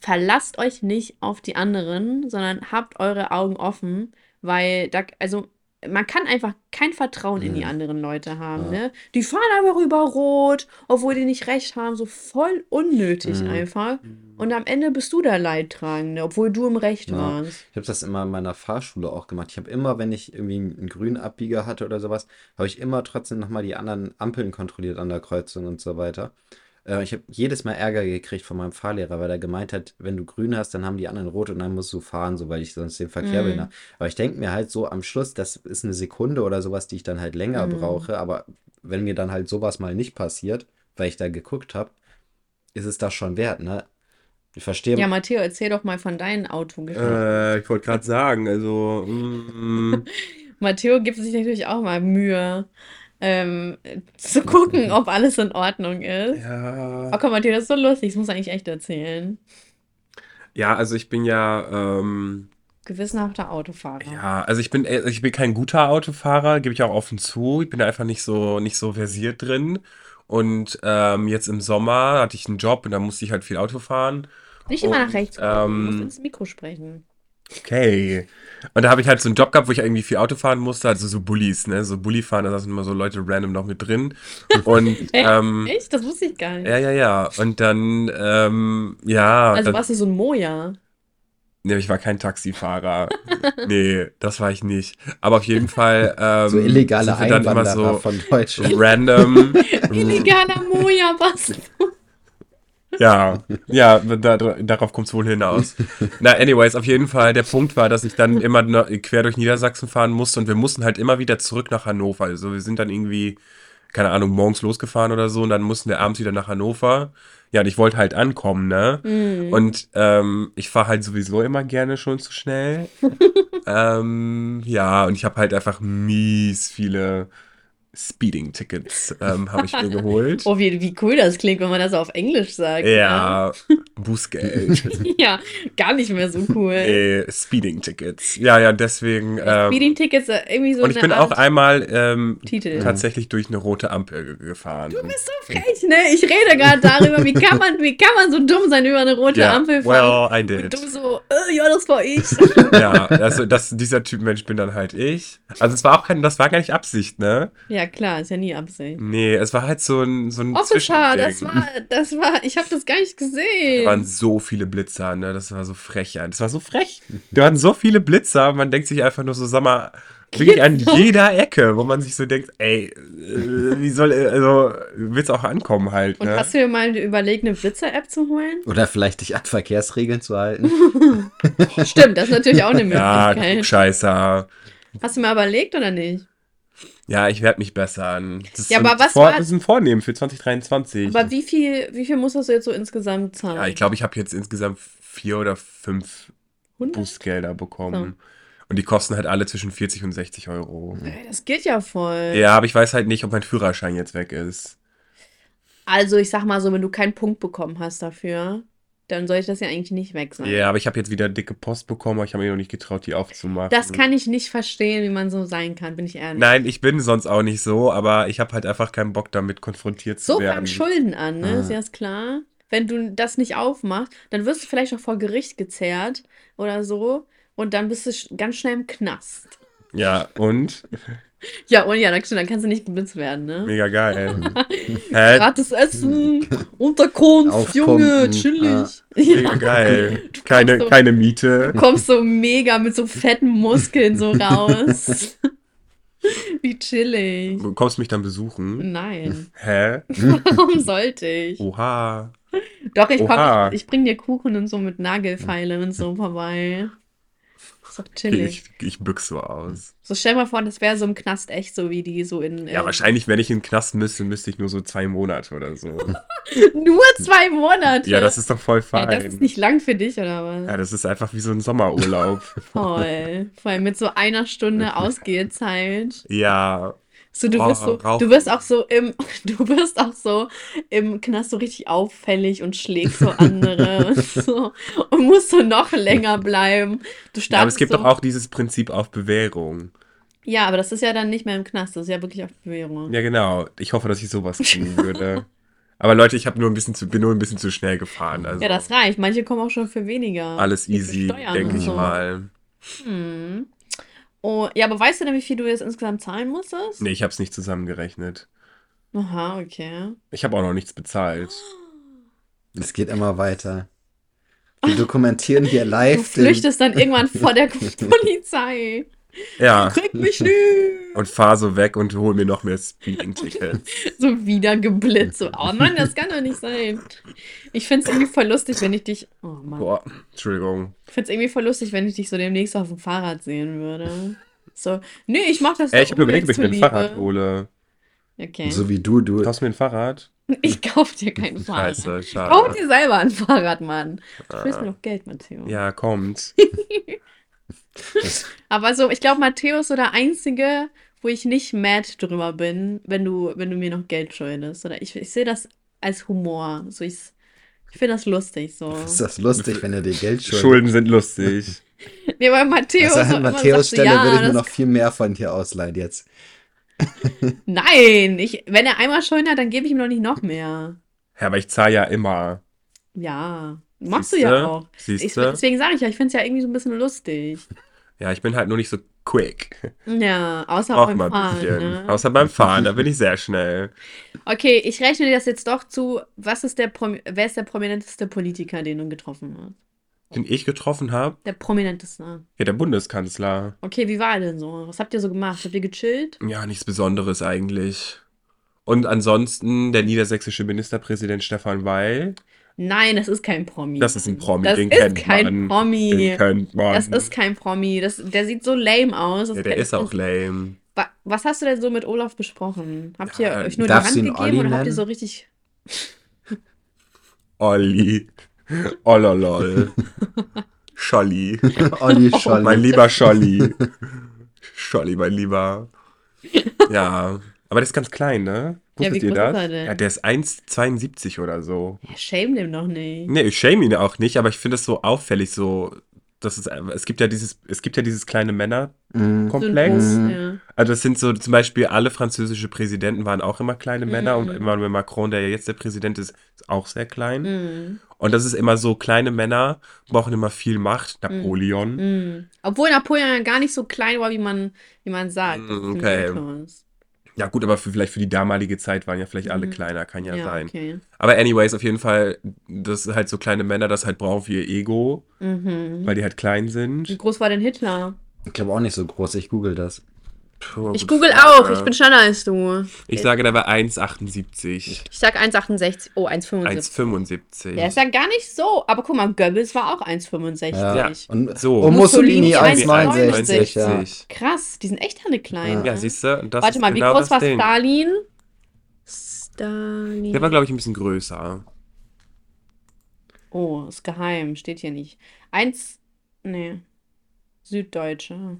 verlasst euch nicht auf die anderen, sondern habt eure Augen offen, weil da, also man kann einfach kein Vertrauen in die Mhm. anderen Leute haben, Ja. ne? Die fahren einfach über Rot, obwohl die nicht recht haben, so voll unnötig Mhm. einfach. Und am Ende bist du der Leidtragende, obwohl du im Recht Ja. warst. Ich habe das immer in meiner Fahrschule auch gemacht. Ich habe immer, wenn ich irgendwie einen grünen Abbieger hatte oder sowas, habe ich immer trotzdem nochmal die anderen Ampeln kontrolliert an der Kreuzung und so weiter. Äh, ich habe jedes Mal Ärger gekriegt von meinem Fahrlehrer, weil er gemeint hat, wenn du grün hast, dann haben die anderen rot und dann musst du fahren, so weil ich sonst den Verkehr Mhm. behindere. Aber ich denke mir halt so am Schluss, das ist eine Sekunde oder sowas, die ich dann halt länger Mhm. brauche. Aber wenn mir dann halt sowas mal nicht passiert, weil ich da geguckt habe, ist es das schon wert, ne? Ich verstehe. Ja, Matteo, erzähl doch mal von deinen Autogeschichten. Äh, ich wollte gerade sagen, also, mm, [LAUGHS] Matteo gibt sich natürlich auch mal Mühe, ähm, zu gucken, ob alles in Ordnung ist. ja. Oh komm, Matteo, das ist so lustig, das muss eigentlich echt erzählen. Ja, also ich bin ja, ähm, Gewissenhafter Autofahrer. ja, also ich bin, äh, ich bin kein guter Autofahrer, gebe ich auch offen zu. Ich bin da einfach nicht so, nicht so versiert drin. Und ähm, jetzt im Sommer hatte ich einen Job und da musste ich halt viel Auto fahren. Nicht immer Und, nach rechts gucken, du musst ähm, ins Mikro sprechen. Okay. Und da habe ich halt so einen Job gehabt, wo ich irgendwie viel Auto fahren musste, also so Bullis, ne? So Bulli fahren, da saßen immer so Leute random noch mit drin. Und [LAUGHS] ähm, Echt? Das wusste ich gar nicht. ja, ja, ja. Und dann, ähm, ja, also dann, warst du so ein Moja? nee, ich war kein Taxifahrer. [LAUGHS] Nee, das war ich nicht. Aber auf jeden Fall [LAUGHS] ähm, so illegale sind wir dann immer Einwanderer so von Deutschen. random. Illegaler Moja, was? Ja, ja, da, darauf kommt es wohl hinaus. Na, anyways, auf jeden Fall, der Punkt war, dass ich dann immer quer durch Niedersachsen fahren musste und wir mussten halt immer wieder zurück nach Hannover. Also wir sind dann irgendwie, keine Ahnung, morgens losgefahren oder so und dann mussten wir abends wieder nach Hannover. Ja, und ich wollte halt ankommen, ne? Hm. Und ähm, ich fahre halt sowieso immer gerne schon zu schnell. [LAUGHS] ähm, ja, und ich habe halt einfach mies viele Speeding-Tickets ähm, habe ich mir geholt. [LAUGHS] Oh, wie, wie cool das klingt, wenn man das auf Englisch sagt. Ja, Bußgeld. Ne? [LAUGHS] Ja, gar nicht mehr so cool. äh, Speeding-Tickets. Ja, ja, deswegen. Ähm, Speeding-Tickets, äh, irgendwie so und ich bin auch Art einmal ähm, Titel. tatsächlich durch eine rote Ampel ge- gefahren. Du bist so frech, ne? Ich rede gerade darüber, wie kann, man, wie kann man so dumm sein, über eine rote Ja, Ampel fahren? well, I Und did. du so, äh, ja, das war ich. Ja, also das, dieser Typ Mensch bin dann halt ich. Also es war auch kein, das war gar nicht Absicht, ne? ja, klar, ist ja nie Absicht. Nee, es war halt so ein, so ein Officer, das war, das war, ich habe das gar nicht Da gesehen. waren so viele Blitzer, ne? Das war so frech. ja. Das war so frech. Da waren so viele Blitzer, man denkt sich einfach nur so, sag mal, wirklich an jeder Ecke, wo man sich so denkt, ey, äh, wie soll, äh, also, willst auch ankommen halt, Und ne? hast du dir mal überlegt, eine Blitzer-App zu holen? Oder vielleicht dich an Verkehrsregeln zu halten. [LAUGHS] Stimmt, das ist natürlich auch eine Ja, Möglichkeit. Scheißer. Hast du mal überlegt oder nicht? Ja, ich werde mich bessern. Das Ja, aber was vor, war- Das ist ein Vornehmen für 2023. Aber wie viel, wie viel musstest du jetzt so insgesamt zahlen? ja, ich glaube, ich habe jetzt insgesamt vier oder fünf 100? Bußgelder bekommen. Und die kosten halt alle zwischen 40 und 60 Euro. Das geht ja voll. Ja, aber ich weiß halt nicht, ob mein Führerschein jetzt weg ist. Also ich sag mal so, wenn du keinen Punkt bekommen hast dafür, dann sollte das ja eigentlich nicht weg sein. Ja, aber ich habe jetzt wieder dicke Post bekommen, aber ich habe mir noch nicht getraut, die aufzumachen. Das kann ich nicht verstehen, wie man so sein kann, bin ich ehrlich. Nein, ich bin sonst auch nicht so, aber ich habe halt einfach keinen Bock damit konfrontiert zu So werden. fangen Schulden an, ne? Ah. Ist ja klar? Wenn du das nicht aufmachst, dann wirst du vielleicht auch vor Gericht gezerrt oder so und dann bist du ganz schnell im Knast. Ja, und? Ja, und ja, dann, dann kannst du nicht geblitzt werden, ne? Mega geil. [LAUGHS] Hä? Gratis Essen, Unterkunft, Aufpumpen, Junge, chillig. ah. Ja. Mega geil. Du Keine, so- keine Miete. Du kommst so mega mit so fetten Muskeln so raus. [LAUGHS] Wie chillig. Du kommst mich dann besuchen. Nein. Hä? Warum sollte ich? Oha. Doch, ich, Oha. komm, ich, ich bring dir Kuchen und so mit Nagelfeile und so vorbei. Okay, chillig. ich, ich büchs so aus. So stell mal vor, das wäre so im Knast echt so wie die so in. Ja, ähm, wahrscheinlich, wenn ich in den Knast müsste, müsste ich nur so zwei Monate oder so. [LAUGHS] Nur zwei Monate. Ja, das ist doch voll Ja, fein. das ist nicht lang für dich, oder was? Ja, das ist einfach wie so ein Sommerurlaub. [LAUGHS] Toll. Vor allem mit so einer Stunde [LAUGHS] Ausgehzeit. ja. So, du wirst so, du wirst auch so im, [LAUGHS] du wirst auch so im Knast so richtig auffällig und schlägst so andere [LAUGHS] und so und musst so noch länger bleiben. Du ja. Aber es gibt so, doch auch dieses Prinzip auf Bewährung. Ja, aber das ist ja dann nicht mehr im Knast, das ist ja wirklich auf Bewährung. Ja, genau. Ich hoffe, dass ich sowas kriegen würde. Aber Leute, ich habe nur ein bisschen zu, bin nur ein bisschen zu schnell gefahren. Also Ja, das reicht. Manche kommen auch schon für weniger. alles easy, denke ich so. mal. Hm. Oh, ja, aber weißt du denn, wie viel du jetzt insgesamt zahlen musstest? Nee, ich habe es nicht zusammengerechnet. Aha, okay. Ich habe auch noch nichts bezahlt. [GASPS] Es geht immer weiter. Wir dokumentieren hier Du live den, flüchtest dann irgendwann vor der [LAUGHS] Polizei. Ja. Krieg mich nicht! Und fahr so weg und hol mir noch mehr Speeding-Tickets. [LAUGHS] So wieder geblitzt. So, oh Mann, das kann doch nicht sein. Ich find's irgendwie voll lustig, wenn ich dich. Oh Mann. Boah, Entschuldigung. Ich find's irgendwie voll lustig, wenn ich dich so demnächst auf dem Fahrrad sehen würde. So, nee, ich mach das Ey, ich habe überlegt, ob ich mir ein. Fahrrad hole. Okay. so wie du, du. Kaufst du mir ein Fahrrad? Ich kauf dir kein [LAUGHS] Fahrrad. Scheiße, Kauf schade. dir selber ein Fahrrad, Mann. Du willst mir doch Geld, Matteo. Ja, kommt. [LAUGHS] [LAUGHS] Aber so, ich glaube, Matteo ist so der Einzige, wo ich nicht mad drüber bin, wenn du, wenn du mir noch Geld schuldest. Oder ich, ich sehe das als Humor. So, ich, ich finde das lustig. So. ist das lustig, wenn er dir Geld schuldet. Schulden sind lustig. [LAUGHS] Nee, weil Matteo Also so an Matthäus Stelle ja, würde ich mir noch viel mehr von dir ausleihen jetzt. [LAUGHS] Nein, ich, wenn er einmal Schulden hat, dann gebe ich ihm doch nicht noch mehr. Ja, aber ich zahle ja immer. Ja, machst Siehste? du ja auch. Ich, deswegen sage ich ja, ich finde es ja irgendwie so ein bisschen lustig. Ja, ich bin halt nur nicht so quick. Ja, außer Auch beim mal Fahren. Ne? Außer beim Fahren, da bin ich sehr schnell. Okay, ich rechne dir das jetzt doch zu. Was ist der wer ist der prominenteste Politiker, den du getroffen hast? Den ich getroffen habe, Der prominenteste. ja, der Bundeskanzler. Okay, wie war er denn so? Was habt ihr so gemacht? Habt ihr gechillt? Ja, nichts Besonderes eigentlich. Und ansonsten der niedersächsische Ministerpräsident Stefan Weil. Nein, das ist kein Promi. Das ist ein Promi, Das den ist kennt kein man. Promi. Den kennt man. Das ist kein Promi. Das, der sieht so lame aus. Das ja, der ist auch lame. Wa- Was hast du denn so mit Olaf besprochen? Habt ihr Ja, euch nur die Hand gegeben Olli oder habt ihr so richtig. Olli. Ololol. Scholli. Olli Oh, [LAUGHS] Scholli. Mein lieber Scholli. Scholli, mein lieber. Ja. Aber der ist ganz klein, ne? Ja, Wusstet wie ihr groß das? ist er denn? Ja, der ist 1,72 oder so. Ja, shame dem doch nicht. Nee, ich shame ihn auch nicht, aber ich finde es so auffällig, so. Das ist, es gibt ja dieses, es gibt ja dieses kleine Mhm. Männerkomplex. Ja. Also das sind so zum Beispiel alle französische Präsidenten waren auch immer kleine Männer Mhm. und Emmanuel Macron, der ja jetzt der Präsident ist, ist auch sehr klein. Mhm. Und das ist immer so, kleine Männer brauchen immer viel Macht. Napoleon. Mhm. Obwohl Napoleon ja gar nicht so klein war, wie man, wie man sagt. Das Mm, okay. Ja gut, aber für, vielleicht für die damalige Zeit waren ja vielleicht alle Mhm. kleiner, kann ja, Ja, sein. okay. Aber anyways, auf jeden Fall, das sind halt so kleine Männer, das halt brauchen für ihr Ego, Mhm. weil die halt klein Wie sind. groß war denn Hitler? Ich glaube auch nicht so groß, ich google das. Ich google Frage. auch, ich bin schneller als du. Ich sage, da war 1,78. Ich sag 1,68. Oh, 1,75. 1,75. Der ist ja gar nicht so. Aber guck mal, Goebbels war auch 1,65. Ja. Ja. Und, So. und Mussolini Mussolini 1,69. Ja. 1,69. Krass, die sind echt alle klein. Ja, ne? siehst du? Warte ist mal, wie genau groß das war Ding. Stalin? Stalin. Der war, glaube ich, ein bisschen größer. Oh, ist geheim, steht hier nicht. Eins, nee, Süddeutsche.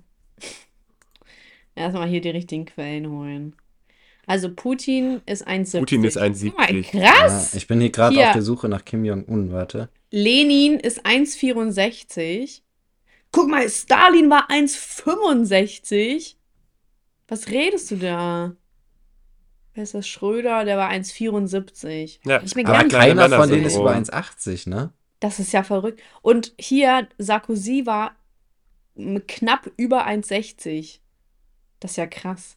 Erstmal hier die richtigen Quellen holen. Also Putin ist 1,70. Putin ist 1,70. Guck mal, Ja, krass. ich bin hier gerade auf der Suche nach Kim Jong-un, warte. Lenin ist 1,64. Guck mal, Stalin war 1,65. Was redest du da? Wer ist das? Schröder, der war 1,74. Ja, Ich mir Aber keiner von denen ist über rum. 1,80, ne? Das ist ja verrückt. Und hier, Sarkozy war knapp über 1,60. Das ist ja krass.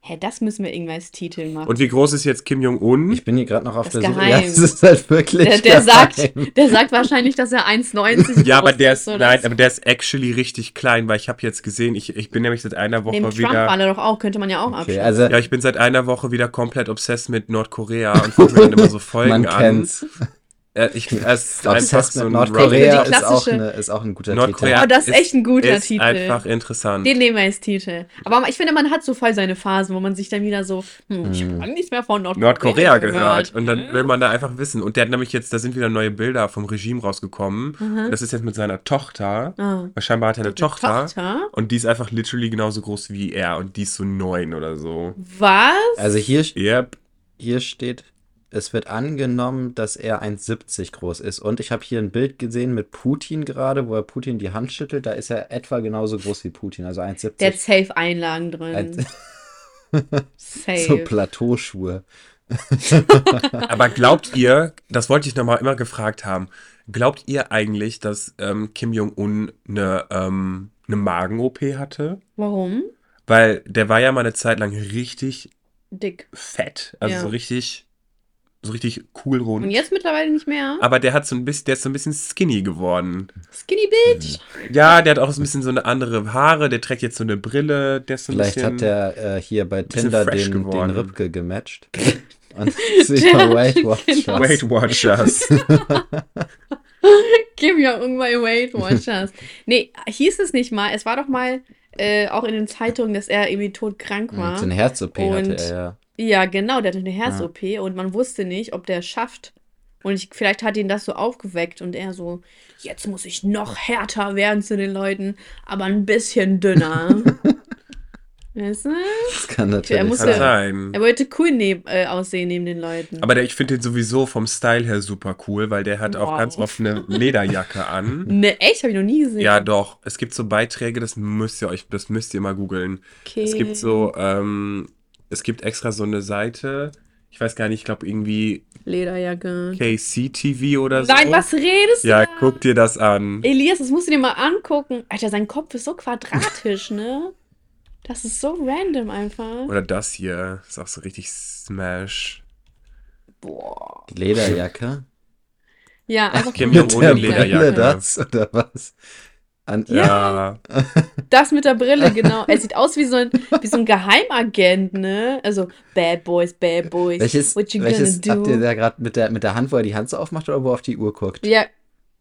Hä, das müssen wir irgendwie als Titel machen. Und wie groß ist jetzt Kim Jong-un? Ich bin hier gerade noch auf Das der ist Suche. geheim. Ja, es ist halt wirklich. der, der, sagt, der sagt wahrscheinlich, dass er 1,90 Ja, aber der ist, nein, aber der ist actually richtig klein, weil ich habe jetzt gesehen, ich, ich bin nämlich seit einer Woche Neben Trump war wieder, er doch auch, könnte man ja auch Okay, also ja, ich bin seit einer Woche wieder komplett obsessed mit Nordkorea und gucke mir dann immer so Folgen man an. kennt's. Äh, ich, es ist einfach Obsessed so ein Nordkorea ist auch, eine, ist auch ein guter Nordkorea Oh, das ist echt ein guter ist Titel. einfach interessant. Den nehmen wir als Titel. Aber ich finde, man hat so voll seine Phasen, wo man sich dann wieder so, hm, ich habe nichts mehr von Nordkorea, Nordkorea gehört. Und dann will man da einfach wissen. Und der hat nämlich jetzt, da sind wieder neue Bilder vom Regime rausgekommen. Das ist jetzt mit seiner Tochter. Ah. Weil Scheinbar hat er eine Tochter. Tochter? Und die ist einfach literally genauso groß wie er. Und die ist so neun oder so. Was? Also hier, Yep. hier steht, es wird angenommen, dass er 1,70 groß ist. Und ich habe hier ein Bild gesehen mit Putin gerade, wo er Putin die Hand schüttelt. Da ist er etwa genauso groß wie Putin, also Der hat 1,70. safe Einlagen drin. [LAUGHS] Safe. So Plateauschuhe. [LAUGHS] Aber glaubt ihr, das wollte ich nochmal immer gefragt haben, glaubt ihr eigentlich, dass ähm, Kim Jong-un eine, ähm, eine Magen-OP hatte? Warum? Weil der war ja mal eine Zeit lang richtig Dick. fett. Also Ja. so richtig, so richtig cool rund. Und jetzt mittlerweile nicht mehr? Aber der hat so ein bisschen, der ist so ein bisschen skinny geworden. Skinny Bitch. Ja, der hat auch so ein bisschen so eine andere Haare, der trägt jetzt so eine Brille, der ist so ein Vielleicht bisschen. hat er äh, hier bei Tinder den, den geworden. Ripke gematcht. [LAUGHS] Und [LAUGHS] sich mal Weight Watchers. [LAUGHS] Weight Watchers. Kim Jong-un bei Weight Watchers. nee, hieß es nicht mal. Es war doch mal äh, auch in den Zeitungen, dass er irgendwie todkrank war. So eine Herz-OP hatte er ja. Ja, genau, der hatte eine Herz-OP und man wusste nicht, ob der es schafft. Und ich, vielleicht hat ihn das so aufgeweckt und er so, jetzt muss ich noch härter werden zu den Leuten, aber ein bisschen dünner. [LAUGHS] weißt du? Das kann natürlich muss Kann ja- sein. Er wollte cool neb äh, aussehen neben den Leuten. Aber der, ich finde den sowieso vom Style her super cool, weil der hat auch Wow. ganz oft eine Lederjacke an. [LAUGHS] ne, echt? Habe ich noch nie gesehen. Ja, doch. Es gibt so Beiträge, das müsst ihr euch, das müsst ihr mal googeln. okay. Es gibt so, ähm, es gibt extra so eine Seite, ich weiß gar nicht, ich glaube irgendwie Lederjacke. KCTV oder so. Nein, was redest du? Ja, da? guck dir das an. Elias, das musst du dir mal angucken. Alter, sein Kopf ist so quadratisch, ne? Das ist so random einfach. Oder das hier, ist auch so richtig Smash. Boah. Lederjacke. Ja, einfach Kim der in Lederjacke. das oder was? An, Ja. [LAUGHS] Das mit der Brille, genau. Er sieht aus wie so ein, wie so ein Geheimagent, ne? Also, Bad Boys, Bad Boys. Welches, What you welches gonna habt ihr do? da gerade mit der, mit der Hand, wo er die Hand so aufmacht oder wo er auf die Uhr guckt? Ja,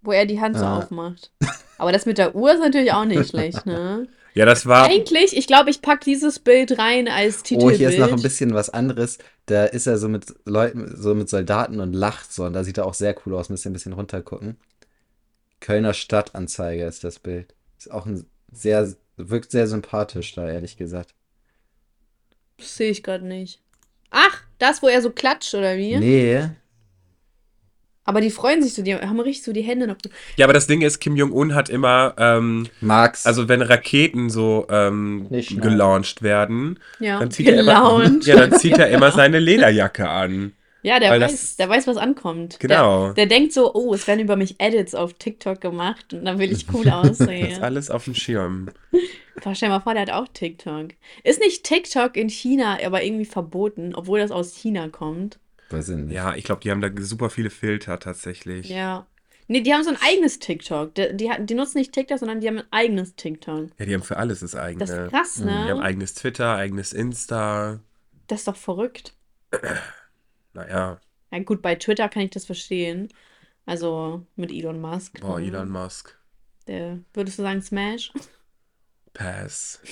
wo er die Hand so Ah. aufmacht. Aber das mit der Uhr ist natürlich auch nicht schlecht, ne? Ja, das war. Eigentlich, ich glaube, ich packe dieses Bild rein als Oh, Titelbild. hier ist noch ein bisschen was anderes. Da ist er so mit Leuten, so mit Soldaten und lacht so. Und da sieht er auch sehr cool aus. Müsst ihr ein bisschen runtergucken. Kölner Stadtanzeiger ist das Bild. Ist auch ein sehr, wirkt sehr sympathisch da, ehrlich gesagt. Das sehe ich gerade nicht. Ach, das, wo er so klatscht, oder wie? Nee, Aber die freuen sich so, die haben richtig so die Hände noch. Ja, aber das Ding ist, Kim Jong-un hat immer, ähm, Max. also wenn Raketen so ähm, gelauncht werden, Ja, dann zieht, er immer, ja, dann zieht er immer seine Lederjacke an. Ja, der Weil weiß, das- der weiß, was ankommt. Genau. Der, der denkt so, oh, es werden über mich Edits auf TikTok gemacht und dann will ich cool [LAUGHS] Das ist aussehen. alles auf dem Schirm. Boah, stell dir mal vor, der hat auch TikTok. Ist nicht TikTok in China aber irgendwie verboten, obwohl das aus China kommt? Weiß ich nicht. Ja, ich glaube, die haben da super viele Filter tatsächlich. Ja. Nee, die haben so ein eigenes TikTok. Die, die, die nutzen nicht TikTok, sondern die haben ein eigenes TikTok. Ja, die haben für alles das eigene. Das ist krass, Die haben ne? eigenes Twitter, eigenes Insta. Das ist doch verrückt. [CLEARS THROAT] Naja, Ja, gut, bei Twitter kann ich das verstehen. Also mit Elon Musk. ne? Elon Musk. Der, würdest du sagen Smash? Pass. [LAUGHS]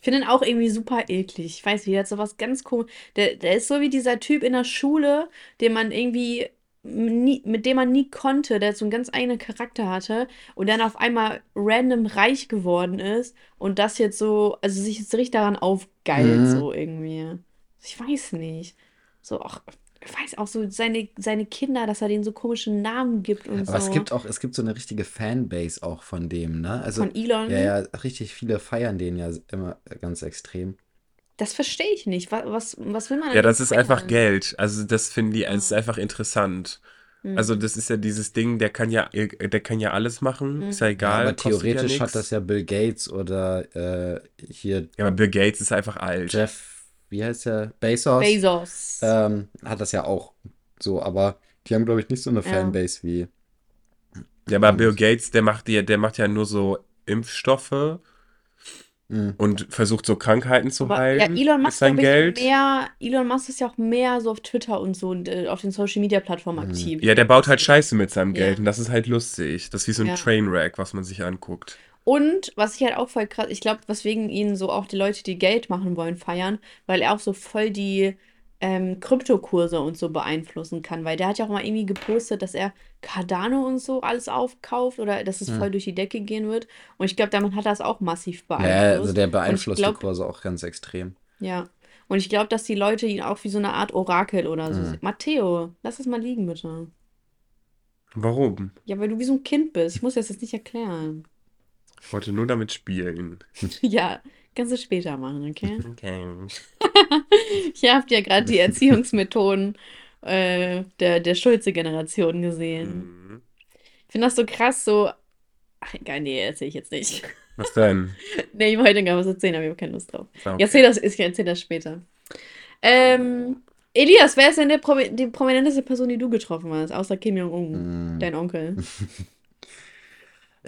Ich finde ihn auch irgendwie super eklig. Ich weiß nicht, der hat sowas ganz komisch. Der, der ist so wie dieser Typ in der Schule, den man irgendwie nie, mit dem man nie konnte, der so einen ganz eigenen Charakter hatte und dann auf einmal random reich geworden ist und das jetzt so, also sich jetzt richtig daran aufgeilt, Mhm. so irgendwie. Ich weiß nicht. So, auch, ich weiß auch so seine, seine Kinder, dass er denen so komische Namen gibt und Aber so. es gibt auch, es gibt so eine richtige Fanbase auch von dem, ne? Also, Von Elon? ja, ja, richtig viele feiern den ja immer ganz extrem. Das verstehe ich nicht. Was, was, was will man Ja, das ist einfach feiern? Geld. Also das finde ich, es ist Ah. einfach interessant. Mhm. Also das ist ja dieses Ding, der kann ja, der kann ja alles machen, ist ja Mhm. Ja, egal, aber kostet ja theoretisch hat das ja Bill Gates oder äh, hier Ja, aber Bill Gates ist einfach alt. Jeff, wie heißt der? Bezos? Bezos. Ähm, hat das ja auch so, aber die haben, glaube ich, nicht so eine Ja. Fanbase wie. Ja, aber Bill Gates, der macht ja, der macht ja nur so Impfstoffe Mhm. und versucht so Krankheiten zu Aber ja, heilen Elon mit Musk, glaube ich, Geld. mehr, Elon Musk ist ja auch mehr so auf Twitter und so und äh, auf den Social Media Plattformen Mhm. aktiv. Ja, der baut halt Scheiße mit seinem Ja. Geld und das ist halt lustig. Das ist wie so ein Ja. Trainwreck, was man sich anguckt. Und was ich halt auch voll krass, ich glaube, weswegen ihn so auch die Leute, die Geld machen wollen, feiern, weil er auch so voll die ähm, Kryptokurse und so beeinflussen kann, weil der hat ja auch mal irgendwie gepostet, dass er Cardano und so alles aufkauft oder dass es Hm. voll durch die Decke gehen wird. Und ich glaube, damit hat er es auch massiv Ja, beeinflusst. also der beeinflusst die glaube, Kurse auch ganz extrem. ja. Und ich glaube, dass die Leute ihn auch wie so eine Art Orakel oder so Mhm. sehen. Matteo, lass es mal liegen, bitte. Warum? Ja, weil du wie so ein Kind bist. Ich muss das jetzt nicht erklären. Ich wollte nur damit spielen. [LAUGHS] Ja, kannst du später machen, okay? [LAUGHS] Okay. [LAUGHS] Ich habe ja gerade die Erziehungsmethoden äh, der, der Schulze-Generation gesehen. Mhm. Ich finde das so krass, so. Ach, egal, nee, erzähle ich jetzt nicht. Was denn? Nee, ich wollte gar was erzählen, aber ich habe keine Lust drauf. Ah, Ich erzähle das, ich erzähl das später. Ähm, Elias, wer ist denn Promi die prominenteste Person, die du getroffen hast, außer Kim Jong-un, Mhm. dein Onkel?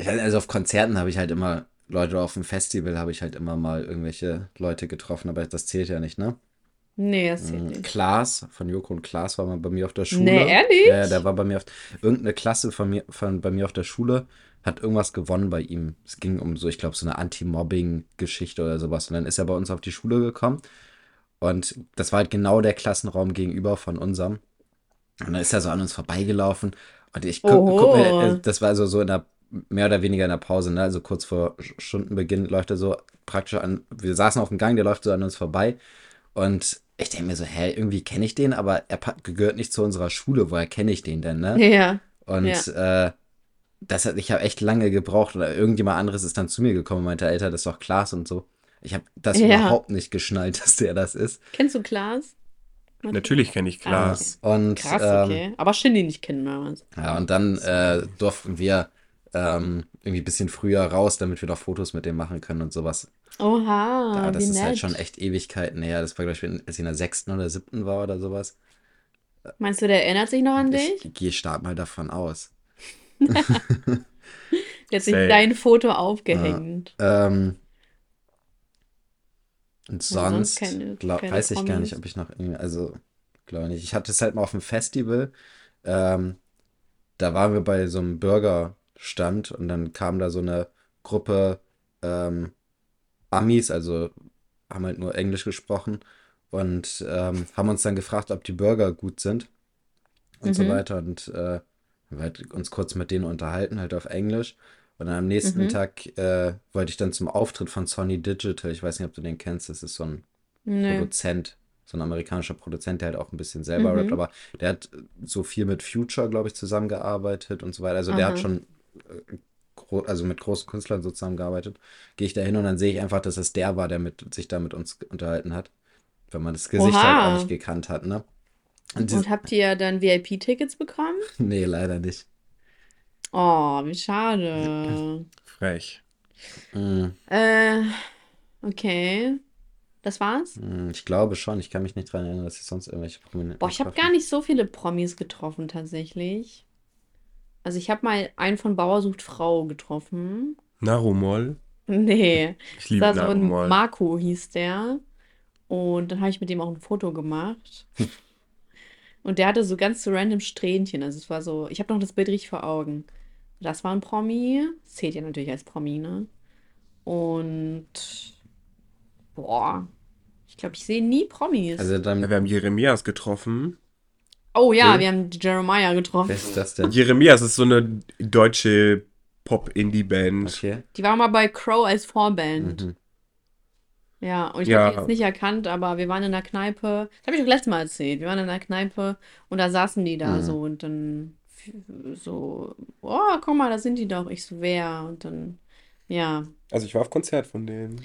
Also auf Konzerten habe ich halt immer Leute, auf dem Festival habe ich halt immer mal irgendwelche Leute getroffen, aber das zählt ja nicht, ne? Nee, das zählt Mhm. nicht. Klaas von Joko und Klaas war mal bei mir auf der Schule. Nee, ehrlich? Ja, der war bei mir auf irgendeine Klasse von mir von bei mir auf der Schule hat irgendwas gewonnen bei ihm. Es ging um so, ich glaube, so eine Anti-Mobbing-Geschichte oder sowas. Und dann ist er bei uns auf die Schule gekommen. Und das war halt genau der Klassenraum gegenüber von unserem. Und dann ist er so an uns vorbeigelaufen. Und ich guck, guck mir, äh, das war also so in der, mehr oder weniger in der Pause, ne? Also kurz vor Stundenbeginn läuft er so praktisch an, wir saßen auf dem Gang, der läuft so an uns vorbei. Und ich denke mir so, hä, irgendwie kenne ich den, aber er gehört nicht zu unserer Schule, woher kenne ich den denn, ne? Ja. Und äh, das hat, ich habe echt lange gebraucht oder irgendjemand anderes ist dann zu mir gekommen und meinte, Alter, das ist doch Klaas und so. Ich habe das Ja. überhaupt nicht geschnallt, [LAUGHS] dass der das ist. Kennst du Klaas? Natürlich kenne ich Ah, Klaas. Und, Krass, ähm, okay. Aber Shindy nicht kennen wir was. ja, und dann äh, durften wir ähm, irgendwie ein bisschen früher raus, damit wir noch Fotos mit dem machen können und sowas. Oha, ja, das wie ist nett. halt schon echt Ewigkeiten her. Das war, glaube ich, als ich in der sechsten oder siebten war oder sowas. Meinst du, der erinnert sich noch an dich? Ich gehe stark mal davon aus. [LAUGHS] Der hat sich dein Foto aufgehängt. Ähm, und sonst sonst keine- glaub, keine weiß ich gar Promis. nicht, ob ich noch irgendwie, also glaube nicht. Ich hatte es halt mal auf dem Festival. Ähm, da waren wir bei so einem Burgerstand und dann kam da so eine Gruppe ähm, Amis, also haben halt nur Englisch gesprochen und ähm, haben uns dann gefragt, ob die Burger gut sind und so Mhm. weiter und äh, haben wir halt uns kurz mit denen unterhalten, halt auf Englisch. Und dann am nächsten Mhm. Tag äh, wollte ich dann zum Auftritt von Sony Digital. Ich weiß nicht, ob du den kennst. Das ist so ein Nö. Produzent, so ein amerikanischer Produzent, der halt auch ein bisschen selber Mhm. rappt, aber der hat so viel mit Future, glaube ich, zusammengearbeitet und so weiter. Also der Aha. hat schon also mit großen Künstlern so zusammengearbeitet. Gehe ich da hin und dann sehe ich einfach, dass es der war, der mit, sich da mit uns unterhalten hat. Wenn man das Gesicht halt Oha. auch nicht gekannt hat, ne? Und Und habt ihr dann VIP-Tickets bekommen? [LAUGHS] nee, leider nicht. Oh, wie schade. Frech. Mm, äh, okay. Das war's? mm, ich glaube schon. Ich kann mich nicht dran erinnern, dass ich sonst irgendwelche Prominenten Boah, ich habe gar nicht so viele Promis getroffen, tatsächlich. Also ich habe mal einen von Bauer sucht Frau getroffen. Narumol. Nee, [LAUGHS] Ich liebe das war so ein Narumol. Marco hieß der. Und dann habe ich mit dem auch ein Foto gemacht. [LAUGHS] Und der hatte so ganz so random Strähnchen. Also es war so, ich habe noch das Bild richtig vor Augen. Das war ein Promi. Das zählt ja natürlich als Promi, ne? Und boah, ich glaube, ich sehe nie Promis. Also dann, Wir haben Jeremias getroffen. Oh ja, Okay. wir haben Jeremiah getroffen. wer ist das denn? Jeremias ist so eine deutsche Pop-Indie-Band. Okay. Die war mal bei Crow als Vorband. Mhm. Ja, und ich Ja. habe die jetzt nicht erkannt, aber wir waren in der Kneipe. Das habe ich doch letztes Mal erzählt. Wir waren in der Kneipe und da saßen die da Mhm. so und dann so, oh, guck mal, da sind die doch. Ich so, wer? Und dann, ja. Also ich war auf Konzert von denen.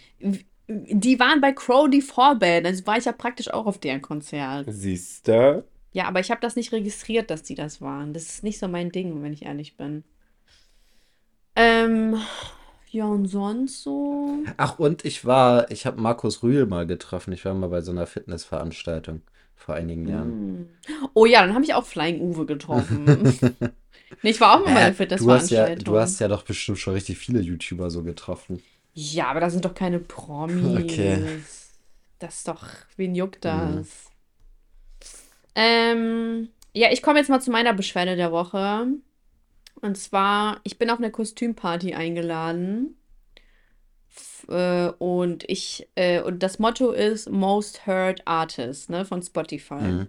Die waren bei Crow die Vorband, also war ich ja praktisch auch auf deren Konzert. Siehste? Ja, aber ich habe das nicht registriert, dass die das waren. Das ist nicht so mein Ding, wenn ich ehrlich bin. Ähm, ja, und sonst so. Ach, und ich war, ich habe Markus Rühl mal getroffen. Ich war mal bei so einer Fitnessveranstaltung vor einigen Jahren. Hm. Oh ja, dann habe ich auch Flying Uwe getroffen. [LAUGHS] nee, ich war auch mal bei Äh, der du hast ja, Fitnessveranstaltung. du hast ja doch bestimmt schon richtig viele YouTuber so getroffen. Ja, aber das sind doch keine Promis. Okay. Das ist doch, wen juckt das? Ähm, ja, ich komme jetzt mal zu meiner Beschwerde der Woche. Und zwar, ich bin auf eine Kostümparty eingeladen. F- Äh, und ich, äh, und das Motto ist Most Heard Artist, ne, von Spotify. Mhm.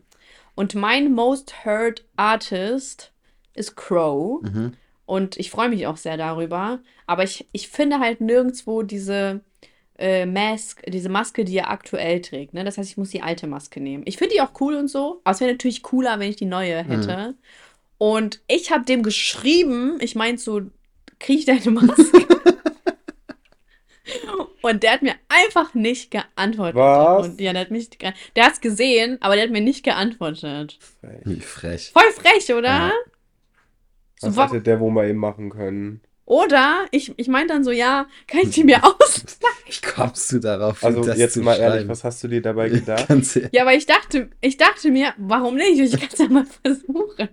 Und mein Most Heard Artist ist Crow. Mhm. Und ich freue mich auch sehr darüber. Aber ich, ich finde halt nirgendwo diese äh, Mask, diese Maske, die er aktuell trägt. Ne? Das heißt, ich muss die alte Maske nehmen. Ich finde die auch cool und so. Aber es wäre natürlich cooler, wenn ich die neue hätte. Und ich habe dem geschrieben, ich meinte so, kriege ich deine [LAUGHS] Maske? und der hat mir einfach nicht geantwortet. Was? Und ja, der hat mich, ge- der hat es gesehen, aber der hat mir nicht geantwortet. Wie frech. Voll frech, oder? Ja. So, Was wa- hätte der wohl mal eben machen können? Oder ich, ich meinte dann so, ja, kann ich die mir [LAUGHS] aus? Wie kommst du darauf, Also das jetzt zu mal ehrlich, schreiben? was hast du dir dabei gedacht? [LAUGHS] Ehrlich. Ja, aber ich dachte, ich dachte mir, warum nicht? Ich kann es ja mal versuchen.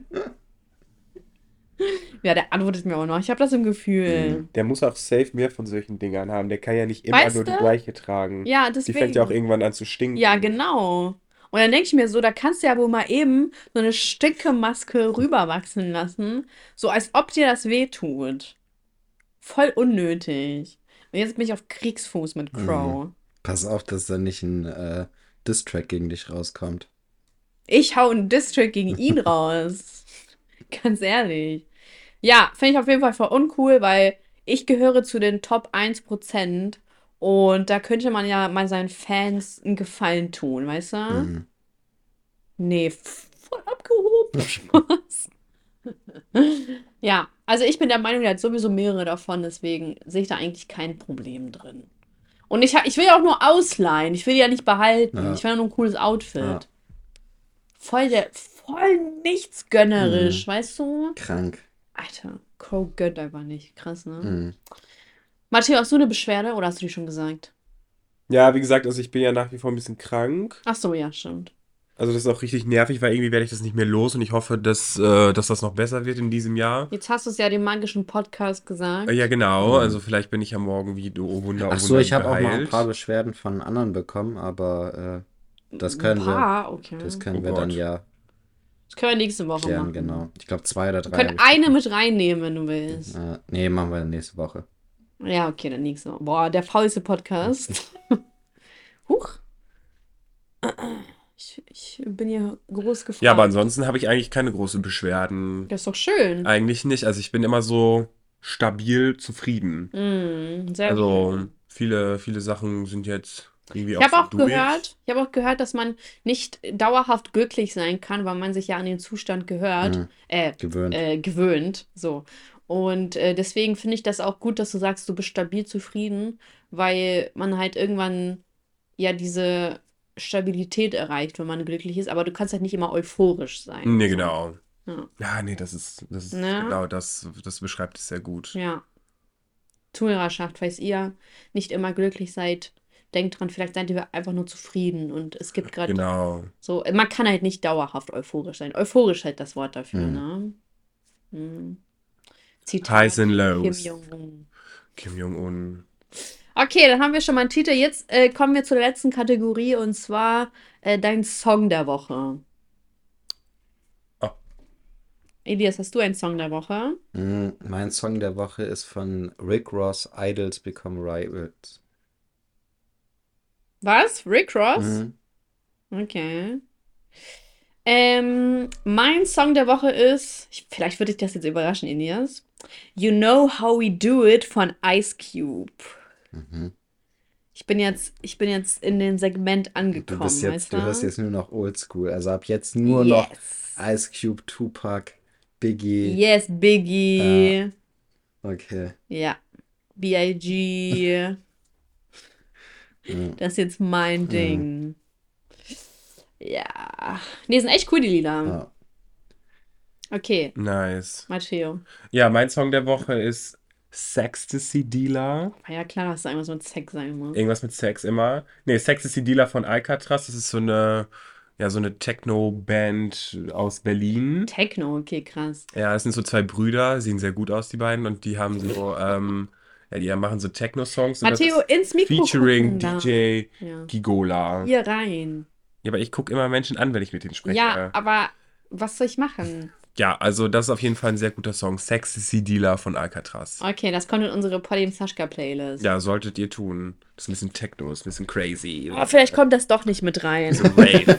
Ja, der antwortet mir auch noch. Ich habe das im Gefühl. Der muss auch safe mehr von solchen Dingern haben. Der kann ja nicht immer Weißt nur die gleiche tragen. Ja, Die deswegen. fängt ja auch irgendwann an zu stinken. Ja, genau. Und dann denke ich mir so, da kannst du ja wohl mal eben so eine Stinkemaske rüberwachsen lassen, so als ob dir das wehtut. Voll unnötig. Und jetzt bin ich auf Kriegsfuß mit Crow. Pass auf, dass da nicht ein äh, Diss-Track gegen dich rauskommt. Ich hau einen Distrack gegen [LAUGHS] ihn raus. Ganz ehrlich. Ja, finde ich auf jeden Fall voll uncool, weil ich gehöre zu den Top 1% und da könnte man ja mal seinen Fans einen Gefallen tun, weißt du? Mhm. Nee, voll abgehoben. Spaß. [LAUGHS] [LAUGHS] ja, also ich bin der Meinung, der hat sowieso mehrere davon, deswegen sehe ich da eigentlich kein Problem drin. Und ich, ich will ja auch nur ausleihen, ich will die ja nicht behalten. Ja. Ich will ja nur ein cooles Outfit. Ja. Voll der, voll nichts gönnerisch, Mhm. weißt du? Krank. Alter, Crow gönnt einfach nicht. Krass, ne? Mhm. Matteo, hast du eine Beschwerde oder hast du die schon gesagt? Ja, wie gesagt, also ich bin ja nach wie vor ein bisschen krank. Ach so, ja, stimmt. Also das ist auch richtig nervig, weil irgendwie werde ich das nicht mehr los und ich hoffe, dass, äh, dass das noch besser wird in diesem Jahr. Jetzt hast du es ja dem magischen Podcast gesagt. Äh, Ja, genau. Also vielleicht bin ich ja morgen wie du Wunder, Ach so, Wunder ich habe auch mal ein paar Beschwerden von anderen bekommen, aber äh, das Ein können wir, paar, okay. das können Oh wir dann ja Das können wir nächste Woche klären, machen. genau. Ich glaube zwei oder Wir drei. können hab ich eine mit reinnehmen, wenn du willst. Äh, nee, machen wir nächste Woche. Ja, okay, dann nächste Woche. Boah, der faulste Podcast. [LAUGHS] Huch. Ich, ich bin hier groß gefragt. Ja, aber ansonsten habe ich eigentlich keine großen Beschwerden. Das ist doch schön. Eigentlich nicht. Also ich bin immer so stabil zufrieden. Mm, sehr Also schön. viele, viele Sachen sind jetzt irgendwie Ich habe auch gehört, ich habe auch gehört, dass man nicht dauerhaft glücklich sein kann, weil man sich ja an den Zustand gehört, Mhm. äh, Gewöhnt. äh, gewöhnt, so. Und äh, deswegen finde ich das auch gut, dass du sagst, du bist stabil zufrieden, weil man halt irgendwann ja diese Stabilität erreicht, wenn man glücklich ist, aber du kannst halt nicht immer euphorisch sein. Nee, genau. Ja. Ja, nee, das ist, das ist Ne? genau das, das beschreibt es sehr gut. Ja. Zuhörerschaft, falls ihr nicht immer glücklich seid, denkt dran, vielleicht seid ihr einfach nur zufrieden und es gibt gerade Genau. so, man kann halt nicht dauerhaft euphorisch sein. Euphorisch halt das Wort dafür, Mhm. ne? Mhm. Zitat Highs and Kim Lows. Jong-un. Kim Jong-un. Okay, dann haben wir schon mal einen Titel. Jetzt äh, kommen wir zur letzten Kategorie und zwar äh, dein Song der Woche. Oh. Elias, hast du einen Song der Woche? Mm, Mein Song der Woche ist von Rick Ross, Idols Become Rivals. Was? Rick Ross? Mhm. Okay. Ähm, mein Song der Woche ist, ich, vielleicht würde dich das jetzt überraschen, Elias. You Know How We Do It von Ice Cube. Mhm. Ich bin jetzt, ich bin jetzt in dem Segment Du angekommen, bist jetzt, weißt du hörst jetzt nur noch Oldschool. Also ab jetzt nur noch Yes. Ice Cube, Tupac, Biggie. Yes, Biggie. Okay. Ja. B.I.G. Mhm. [LAUGHS] Das ist jetzt mein Ding. Ja. Nee, sind echt cool, die Lieder. Ja. Okay, Nice. Matteo. Ja, mein Song der Woche ist Sextasy Dealer. War ja klar, dass da irgendwas mit Sex sein muss. Irgendwas mit Sex immer. Nee, Sextasy Dealer von Alcatraz. Das ist so eine, ja, so eine Techno-Band aus Berlin. Techno, okay, krass. Ja, es sind so zwei Brüder, sehen sehr gut aus, die beiden, und die haben so, ähm, ja, die machen so Techno-Songs. Matteo, ins Mikro Featuring. DJ Ja. Gigola. Hier rein. Ja, aber ich gucke immer Menschen an, wenn ich mit denen spreche. Ja, aber was soll ich machen? Ja, also das ist auf jeden Fall ein sehr guter Song. Sexy Dealer von Alcatraz. Okay, das kommt in unsere Podim Sascha Playlist. Ja, solltet ihr tun. Das ist ein bisschen Techno, ist ein bisschen crazy. Aber vielleicht kommt das doch nicht mit rein. [LAUGHS]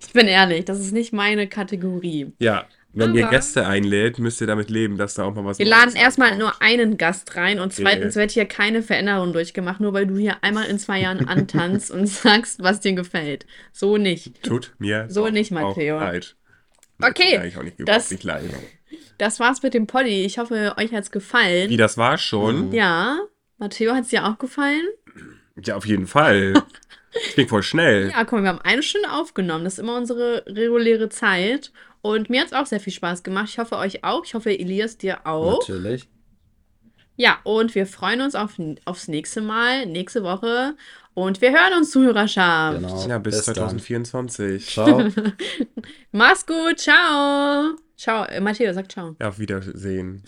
Ich bin ehrlich, das ist nicht meine Kategorie. Ja, wenn ihr Aber- Gäste einlädt, müsst ihr damit leben, dass da auch mal was Wir laden erstmal nur einen Gast rein und zweitens wird hier keine Veränderung durchgemacht, nur weil du hier einmal in zwei Jahren antanzt und [LAUGHS] sagst, was dir gefällt. So nicht. Tut mir So nicht, auch Matteo. leid. Okay, das-. Das war's mit dem Poddy. Ich hoffe, euch hat's gefallen. Wie, das war schon? Ja, Matteo, hat's dir auch gefallen? Ja, auf jeden Fall. [LAUGHS] Das ging voll schnell. Ja, guck mal, wir haben eine Stunde aufgenommen. Das ist immer unsere reguläre Zeit. Und mir hat's auch sehr viel Spaß gemacht. Ich hoffe, euch auch. Ich hoffe, Elias dir auch. Natürlich. Ja, und wir freuen uns auf, aufs nächste Mal, nächste Woche. Und wir hören uns, Zuhörerschaft. Genau. Ja, bis, Bis dann. 2024. Ciao. [LAUGHS] Mach's gut, ciao. Ciao, äh, Matteo, sag ciao. Ja, auf Wiedersehen.